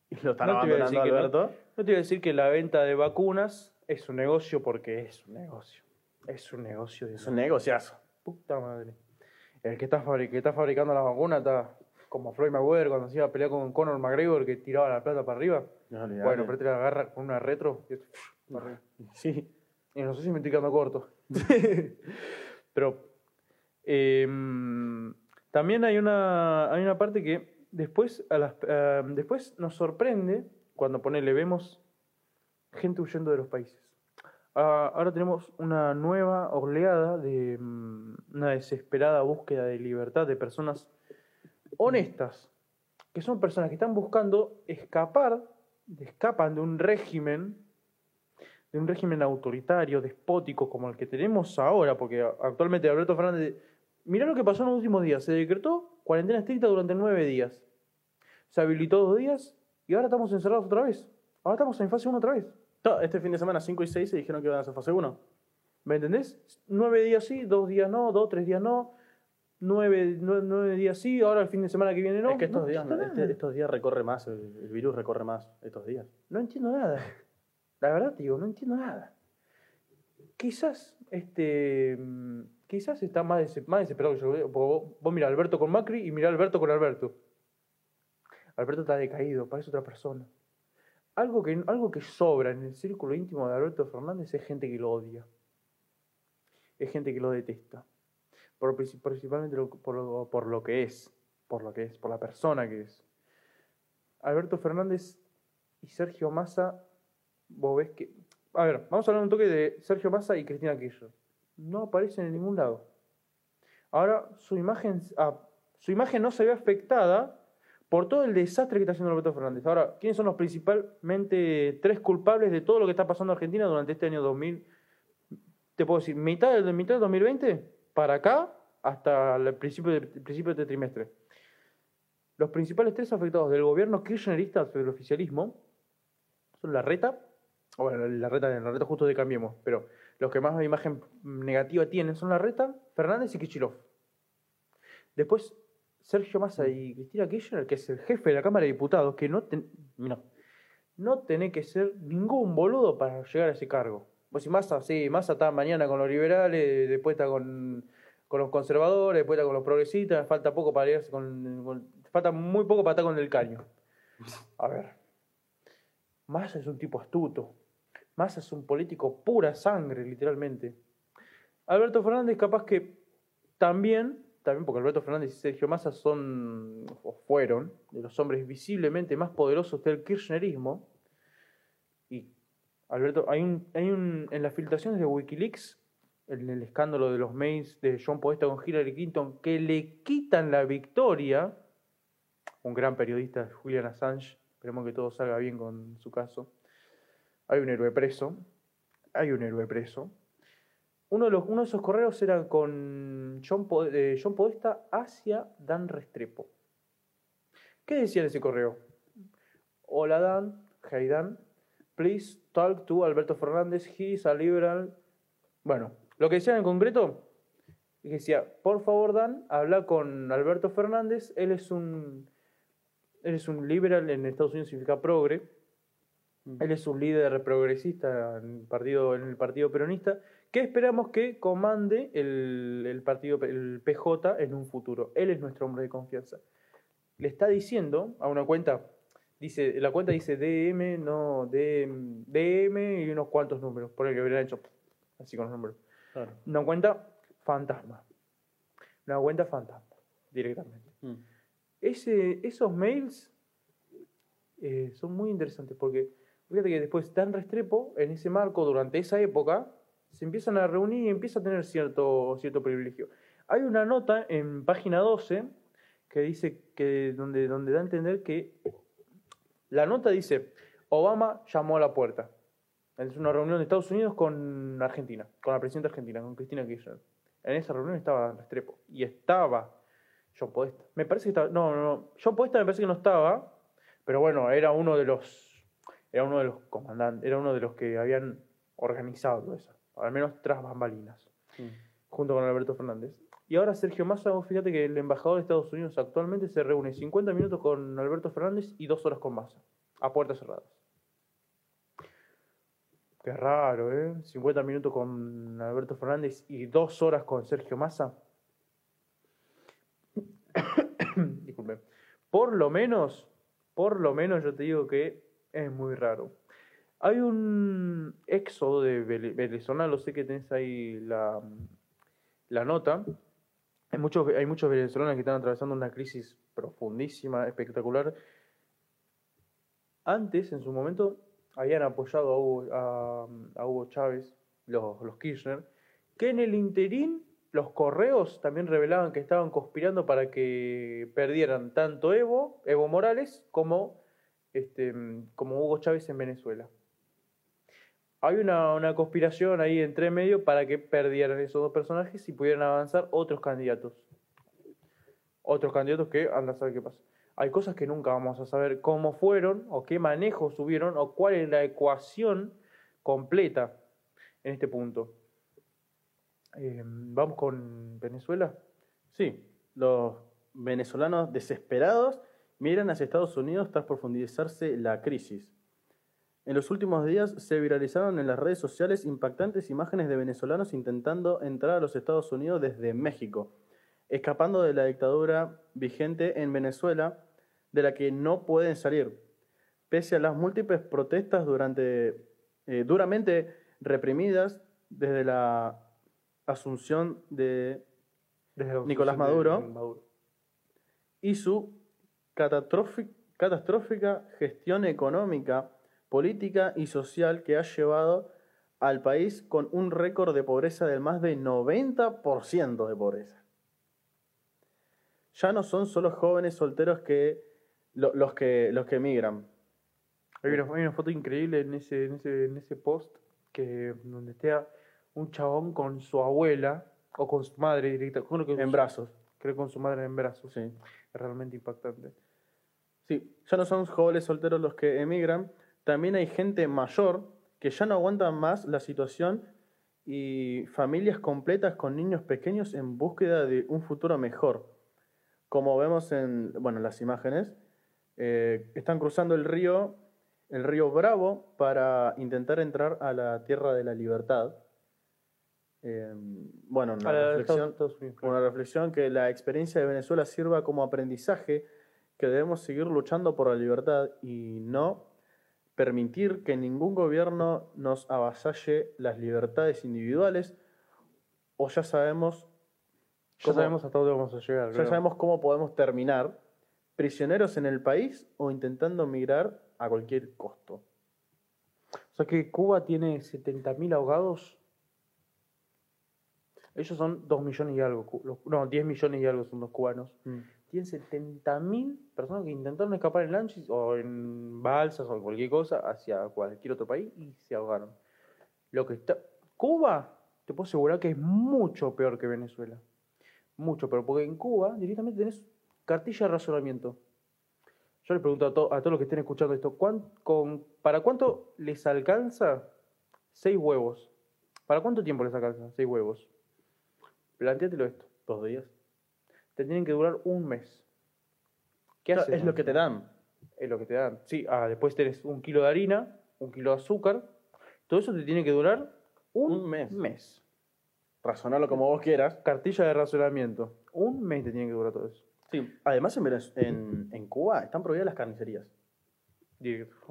Y lo están No abandonando que no. Alberto. No te voy a decir que la venta de vacunas es un negocio porque es un negocio. Es un negocio de Es un negociazo. puta madre. El que está, fabri- que está fabricando las vacunas está como Floyd Mayweather cuando se iba a pelear con Conor McGregor que tiraba la plata para arriba. No. Bueno, pero te la agarra con una retro y, para arriba. (laughs) Sí. Y no sé si me estoy quedando corto. (laughs) Pero em, también hay una, hay una parte que después, a las, eh, después nos sorprende cuando ponele, vemos gente huyendo de los países. Ah, ahora tenemos una nueva oleada de mm, una desesperada búsqueda de libertad de personas honestas, que son personas que están buscando escapar, escapan de un régimen de un régimen autoritario, despótico como el que tenemos ahora, porque actualmente Alberto Fernández, mirá lo que pasó en los últimos días, se decretó cuarentena estricta durante nueve días, se habilitó dos días y ahora estamos encerrados otra vez, ahora estamos en fase 1 otra vez, No, Este fin de semana 5 y 6 se dijeron que iban a hacer fase 1. ¿me entendés? Nueve días sí, dos días no, dos, tres días no, nueve, nue- nueve días sí, ahora el fin de semana que viene no. es que estos no días, este- estos días recorre más, el, el virus recorre más estos días. No entiendo nada. La verdad, te digo, no entiendo nada. Quizás, este, mm, quizás está más, más desesperado que yo. ¿eh? Porque Vos, mirá Alberto con Macri y mirá Alberto con Alberto. Alberto está decaído, parece otra persona. Algo que, algo que sobra en el círculo íntimo de Alberto Fernández es gente que lo odia. Es gente que lo detesta. Por, princip- principalmente por, lo, por lo que es. Por lo que es, por la persona que es. Alberto Fernández y Sergio Massa, vos ves que... A ver, vamos a hablar un toque de Sergio Massa y Cristina Kirchner. No aparecen en ningún lado. Ahora su imagen, ah, su imagen no se ve afectada por todo el desastre que está haciendo Alberto Fernández. Ahora, ¿quiénes son los principalmente tres culpables de todo lo que está pasando en Argentina durante este año 2000? Te puedo decir, mitad del, mitad del 2020 para acá hasta el principio de, principio de este trimestre. Los principales tres afectados del gobierno kirchnerista del oficialismo son la reta, bueno, la reta, la reta justo de Cambiemos, pero los que más imagen negativa tienen son la reta, Fernández y Kichilov. Después, Sergio Massa y Cristina Kirchner, que es el jefe de la Cámara de Diputados, que no, ten- no, no tenés que ser ningún boludo para llegar a ese cargo. Pues si Massa, sí, Massa está mañana con los liberales, después está con, con los conservadores, después está con los progresistas, falta poco para irse con- falta muy poco para estar con el caño. A ver. Massa es un tipo astuto. Massa es un político pura sangre, literalmente. Alberto Fernández, capaz que también, también porque Alberto Fernández y Sergio Massa son, o fueron, de los hombres visiblemente más poderosos del kirchnerismo. Y Alberto, hay un, hay un, en las filtraciones de Wikileaks, en el escándalo de los mails de John Podesta con Hillary Clinton, que le quitan la victoria, un gran periodista, Julian Assange, esperemos que todo salga bien con su caso. Hay un héroe preso, hay un héroe preso. Uno de, los, uno de esos correos era con John, John Podesta hacia Dan Restrepo. ¿Qué decía en ese correo? Hola Dan, hey Dan, please talk to Alberto Fernández, he is a liberal. Bueno, lo que decía en concreto decía, por favor Dan, habla con Alberto Fernández, él es un, él es un liberal, en Estados Unidos significa progre, él es un líder progresista en el partido, en el partido peronista, que esperamos que comande el, el partido, el PJ en un futuro. Él es nuestro hombre de confianza. Le está diciendo a una cuenta, dice, la cuenta dice DM, no, DM, DM y unos cuantos números, por el que hubieran hecho así con los números. Claro. Una cuenta fantasma. Una cuenta fantasma, directamente. Mm. Ese, esos mails eh, son muy interesantes porque fíjate que después Dan Restrepo, en ese marco, durante esa época, se empiezan a reunir y empieza a tener cierto, cierto privilegio. Hay una nota en página 12 que dice que donde, donde da a entender que la nota dice, Obama llamó a la puerta. Es una reunión de Estados Unidos con Argentina, con la presidenta argentina, con Cristina Kirchner. En esa reunión estaba Restrepo. Y estaba John Podesta. Me parece que estaba. No, no. John Podesta me parece que no estaba. Pero bueno, era uno de los. Era uno de los comandantes. Era uno de los que habían organizado eso. Al menos tras bambalinas. Junto con Alberto Fernández. Y ahora Sergio Massa, vos fíjate que el embajador de Estados Unidos actualmente se reúne 50 minutos con Alberto Fernández y dos horas con Massa. A puertas cerradas. Qué raro, ¿eh? 50 minutos con Alberto Fernández y dos horas con Sergio Massa. (coughs) Disculpe. Por lo menos, por lo menos yo te digo que es muy raro. Hay un éxodo de venezolanos, sé que tenés ahí la, la nota. Hay muchos, hay muchos venezolanos que están atravesando una crisis profundísima, espectacular. Antes, en su momento, habían apoyado a Hugo, a Hugo Chávez, los, los Kirchner, que en el interín los correos también revelaban que estaban conspirando para que perdieran tanto Evo, Evo Morales, como, este, como Hugo Chávez en Venezuela. Hay una, conspiración ahí entre medio para que perdieran esos dos personajes y pudieran avanzar otros candidatos. Otros candidatos que anda a saber qué pasa. Hay cosas que nunca vamos a saber cómo fueron, o qué manejos tuvieron, o cuál es la ecuación completa en este punto. Eh, Vamos con Venezuela. Sí, los venezolanos desesperados miran hacia Estados Unidos tras profundizarse la crisis. En los últimos días se viralizaron en las redes sociales impactantes imágenes de venezolanos intentando entrar a los Estados Unidos desde México, escapando de la dictadura vigente en Venezuela, de la que no pueden salir, pese a las múltiples protestas durante, eh, duramente reprimidas desde la asunción de Desde la Nicolás asunción de Maduro. Y su catastrófica gestión económica, política y social que ha llevado al país con un récord de pobreza del más de 90% de pobreza. Ya no son solo jóvenes solteros que lo- los que los que emigran. Hay una, hay una foto increíble en ese, en ese, en ese post que donde está un chabón con su abuela o con su madre directa, creo que, En brazos. creo que con su madre en brazos. Sí. Es realmente impactante. Sí, ya no son jóvenes solteros los que emigran, también hay gente mayor que ya no aguantan más la situación y familias completas con niños pequeños en búsqueda de un futuro mejor. Como vemos en bueno, las imágenes, eh, están cruzando el río, el río Bravo para intentar entrar a la tierra de la libertad. Eh, bueno, una reflexión, Estados Unidos, claro. una reflexión que la experiencia de Venezuela sirva como aprendizaje que debemos seguir luchando por la libertad y no permitir que ningún gobierno nos avasalle las libertades individuales o ya sabemos Ya sabemos hasta dónde vamos a llegar. ya creo. sabemos cómo podemos terminar prisioneros en el país o intentando migrar a cualquier costo. O sea que Cuba tiene 70.000 ahogados. Ellos son 2 millones y algo. No, 10 millones y algo son los cubanos. Tienen 70.000 personas que intentaron escapar en lanchas o en balsas o en cualquier cosa hacia cualquier otro país y se ahogaron. Lo que está. Cuba, te puedo asegurar que es mucho peor que Venezuela. Mucho peor, porque en Cuba directamente tenés cartilla de razonamiento. Yo le pregunto a, to- a todos los que estén escuchando esto, ¿cuán- con, ¿para cuánto les alcanza seis huevos? ¿Para cuánto tiempo les alcanza seis huevos? Plantéatelo esto. Dos días. Te tienen que durar un mes. ¿Qué haces? es lo que te dan. Es lo que te dan. Sí, ah, después tenés un kilo de harina, un kilo de azúcar. Todo eso te tiene que durar un, Un mes. mes. Razonarlo como vos quieras. Cartilla de razonamiento. Un mes te tiene que durar todo eso. Sí. Además, en, Venez- en, en Cuba están prohibidas las carnicerías.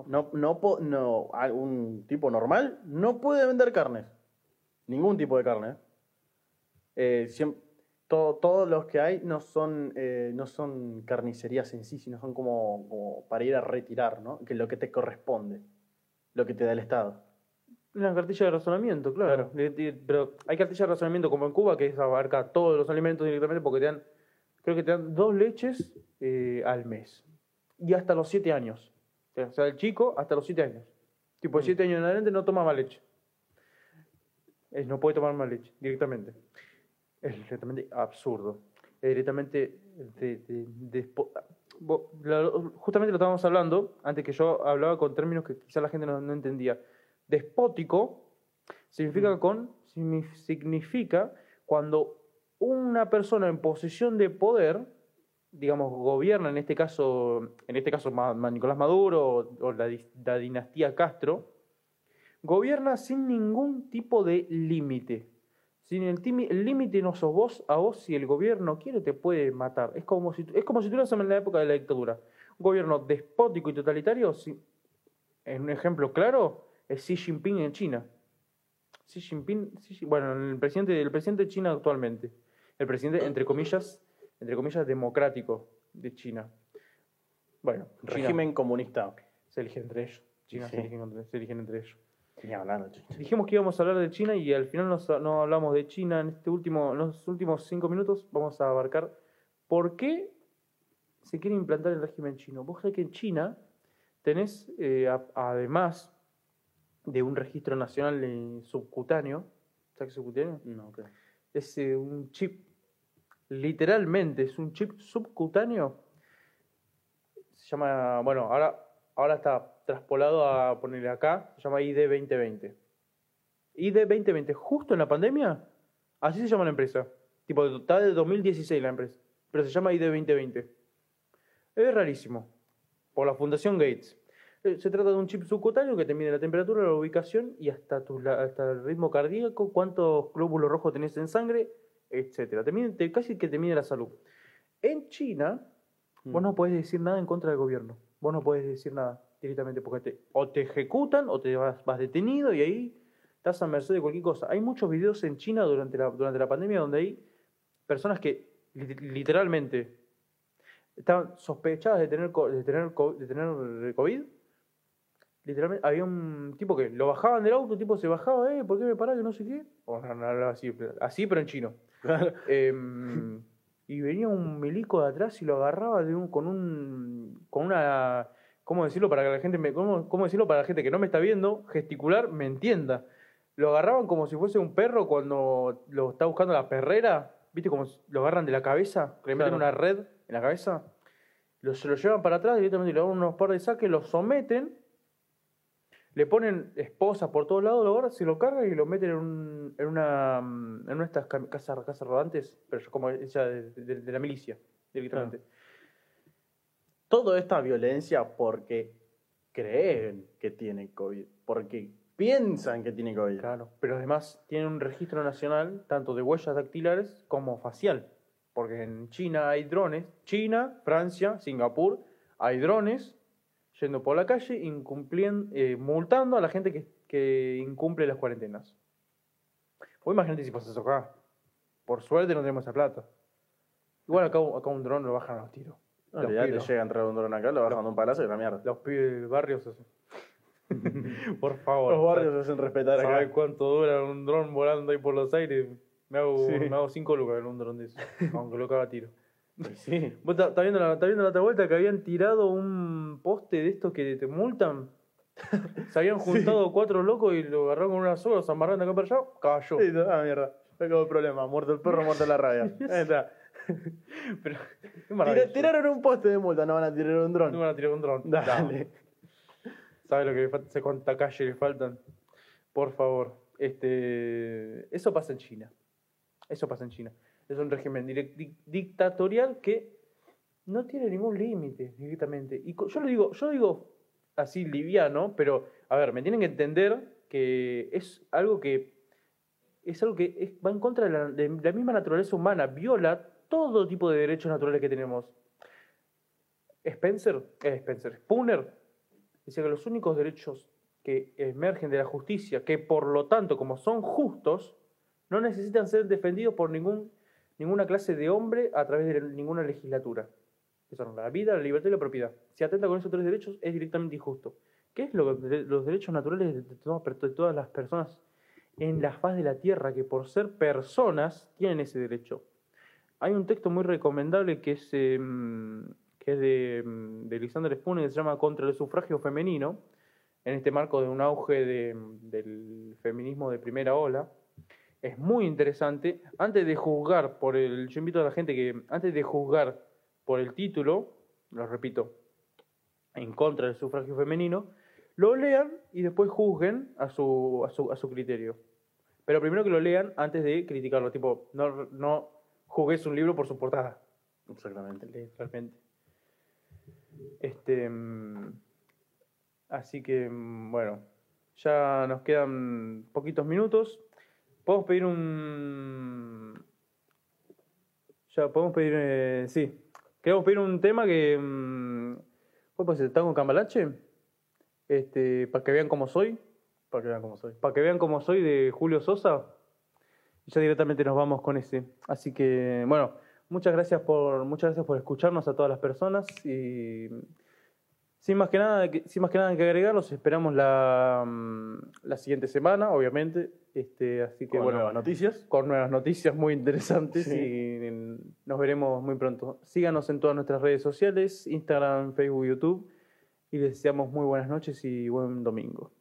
No, no, no, un tipo normal no puede vender carnes. Ningún tipo de carne. ¿eh? Eh, siem- todo- todos los que hay no son, eh, no son carnicerías en sí, sino son como, como para ir a retirar, ¿no? Que es lo que te corresponde, lo que te da el Estado. Una cartilla de razonamiento, claro. Pero hay cartilla de razonamiento como en Cuba, que es abarca todos los alimentos directamente porque te dan, creo que te dan dos leches eh, al mes. Y hasta los siete años. O sea, el chico hasta los 7 años. Tipo, de 7 años en adelante no toma más leche. Eh, no puede tomar más leche directamente. Es directamente absurdo. Es directamente de, de- justamente lo estábamos hablando, antes que yo hablaba con términos que quizá la gente no, no entendía. Despótico significa, con, signi- significa cuando una persona en posesión de poder, digamos, gobierna, en este caso, en este caso Nicolás Maduro o, o la dinastía Castro, gobierna sin ningún tipo de límite. Sin el límite no sos vos, a vos si el gobierno quiere te puede matar. Es como si, es como si estuvieras en la época de la dictadura. Un gobierno despótico y totalitario, si- en un ejemplo claro, es Xi Jinping en China. Xi Jinping, Xi bueno, el presidente, el presidente de China actualmente. El presidente, entre comillas, entre comillas, democrático de China. Bueno, China Régimen comunista. se eligen entre ellos. China Sí. se, eligen, entre- se eligen entre ellos. Chico. Dijimos que íbamos a hablar de China y al final no hablamos de China. En este último, en los últimos cinco minutos vamos a abarcar por qué se quiere implantar el régimen chino. Vos sabés que en China tenés, eh, a- además de un registro nacional eh, subcutáneo, ¿sabes qué subcutáneo? No, ok. Es eh, un chip, literalmente es un chip subcutáneo. Se llama, bueno, ahora, ahora está traspolado a ponerle acá, se llama ID 2020. ID 2020, justo en la pandemia, así se llama la empresa. Tipo, está de 2016 la empresa, pero se llama ID 2020. Es rarísimo, por la Fundación Gates. Eh, Se trata de un chip subcutáneo que te mide la temperatura, la ubicación y hasta, tu, hasta el ritmo cardíaco, cuántos glóbulos rojos tenés en sangre, etcétera. Te mide- te- casi que te mide la salud. En China, vos no podés decir nada en contra del gobierno. Vos no podés decir nada directamente porque te, o te ejecutan o te vas, vas detenido y ahí estás a merced de cualquier cosa. Hay muchos videos en China durante la, durante la pandemia donde hay personas que li- literalmente estaban sospechadas de tener, de tener, de tener COVID. Literalmente, había un tipo que lo bajaban del auto, el tipo se bajaba, eh, ¿por qué me parás? Que no sé qué. O no, no, no, así, pero- así, pero en chino. (laughs) Em, y venía un milico de atrás y lo agarraba de un, con un con una cómo decirlo para que la gente me cómo, cómo decirlo para la gente que no me está viendo gesticular me entienda. Lo agarraban como si fuese un perro cuando lo está buscando la perrera viste como lo agarran de la cabeza que le meten Claro. una red en la cabeza. Lo, se lo llevan para atrás directamente le dan unos par de saques lo someten le ponen esposas por todos lados, lo agarran, se lo cargan y lo meten en, un- en una en una de estas casas, casas rodantes, pero como ella de, de- de la milicia, directamente. Toda esta violencia porque creen que tienen COVID. Porque piensan que tienen COVID. Claro. Pero además tienen un registro nacional, tanto de huellas dactilares como facial. Porque en China hay drones, China, Francia, Singapur, hay drones yendo por la calle, incumplien- eh, multando a la gente que, incumple las cuarentenas. O imagínate si pasa eso acá. Por suerte no tenemos esa plata. Igual acá, acá un dron lo bajan a los tiros. No, Los ya te llega a entrar un dron acá, lo bajan de un palacio y la mierda. Los pibes del barrio se hacen. (laughs) Por favor. Los barrios se hacen respetar ¿Sabes acá. cuánto dura un dron volando ahí por los aires? Me hago, Sí. me hago cinco lucas en un dron de eso. aunque lo caga a tiro. (laughs) Sí. ¿Vos estás viendo, la, viendo la otra vuelta que habían tirado un poste de estos que te multan? (laughs) Se habían juntado cuatro locos y lo agarraron con una soga, se amarraron de acá para allá, cayó. Sí, ah, mierda. Se acabó el problema. Muerto el perro, muerta la rabia. Ahí está. (laughs) Pero, Tira- tiraron un poste de multa, no van a tirar un No dron. van a tirar un dron. Dale. ¿Sabes lo que le falta? ¿Sabes cuánta calle le faltan? Por favor. Este, eso pasa en China. Eso pasa en China. Es un régimen direc- di- dictatorial que no tiene ningún límite directamente. Y co- yo lo digo, yo digo así liviano, pero a ver, me tienen que entender que es algo que es algo que es- va en contra de la, de la misma naturaleza humana, viola todo tipo de derechos naturales que tenemos. Spencer, eh, Spencer, Spooner dice que los únicos derechos que emergen de la justicia, que por lo tanto, como son justos, no necesitan ser defendidos por ningún, ninguna clase de hombre a través de ninguna legislatura. Que son la vida, la libertad y la propiedad. Si atenta con esos tres derechos, es directamente injusto. ¿Qué es lo que- los derechos naturales de, de todas las personas en la faz de la tierra que por ser personas tienen ese derecho? Hay un texto muy recomendable que es, em, que es de, mm, de Lysander Spooner, que se llama Contra el sufragio femenino, en este marco de un auge de- del feminismo de primera ola. Es muy interesante. Antes de juzgar por el. Yo invito a la gente que, antes de juzgar por el título, lo repito, en contra del sufragio femenino, lo lean y después juzguen a su, a su, a su criterio. Pero primero que lo lean antes de criticarlo. Tipo, no, no juzgues un libro por su portada. Exactamente. Literalmente. Este. mm, Así que, mm, bueno, ya nos quedan poquitos minutos. Podemos pedir un. Ya podemos pedir. eh, sí. Queremos pedir un tema que. mm, ¿Cuál puede ser? ¿Tango Cambalache? Este, para que vean cómo soy. Para que vean cómo soy. Para que vean cómo soy de Julio Sosa. Y ya directamente nos vamos con ese. Así que, bueno, muchas gracias por, muchas gracias por escucharnos a todas las personas. Y sin más que nada, sin más que nada que agregar, los esperamos la, mm, la siguiente semana, obviamente. Este, así que Con bueno, nuevas noticias. con nuevas noticias muy interesantes Sí. y nos veremos muy pronto. Síganos en todas nuestras redes sociales, Instagram, Facebook, YouTube. Y les deseamos muy buenas noches y buen domingo.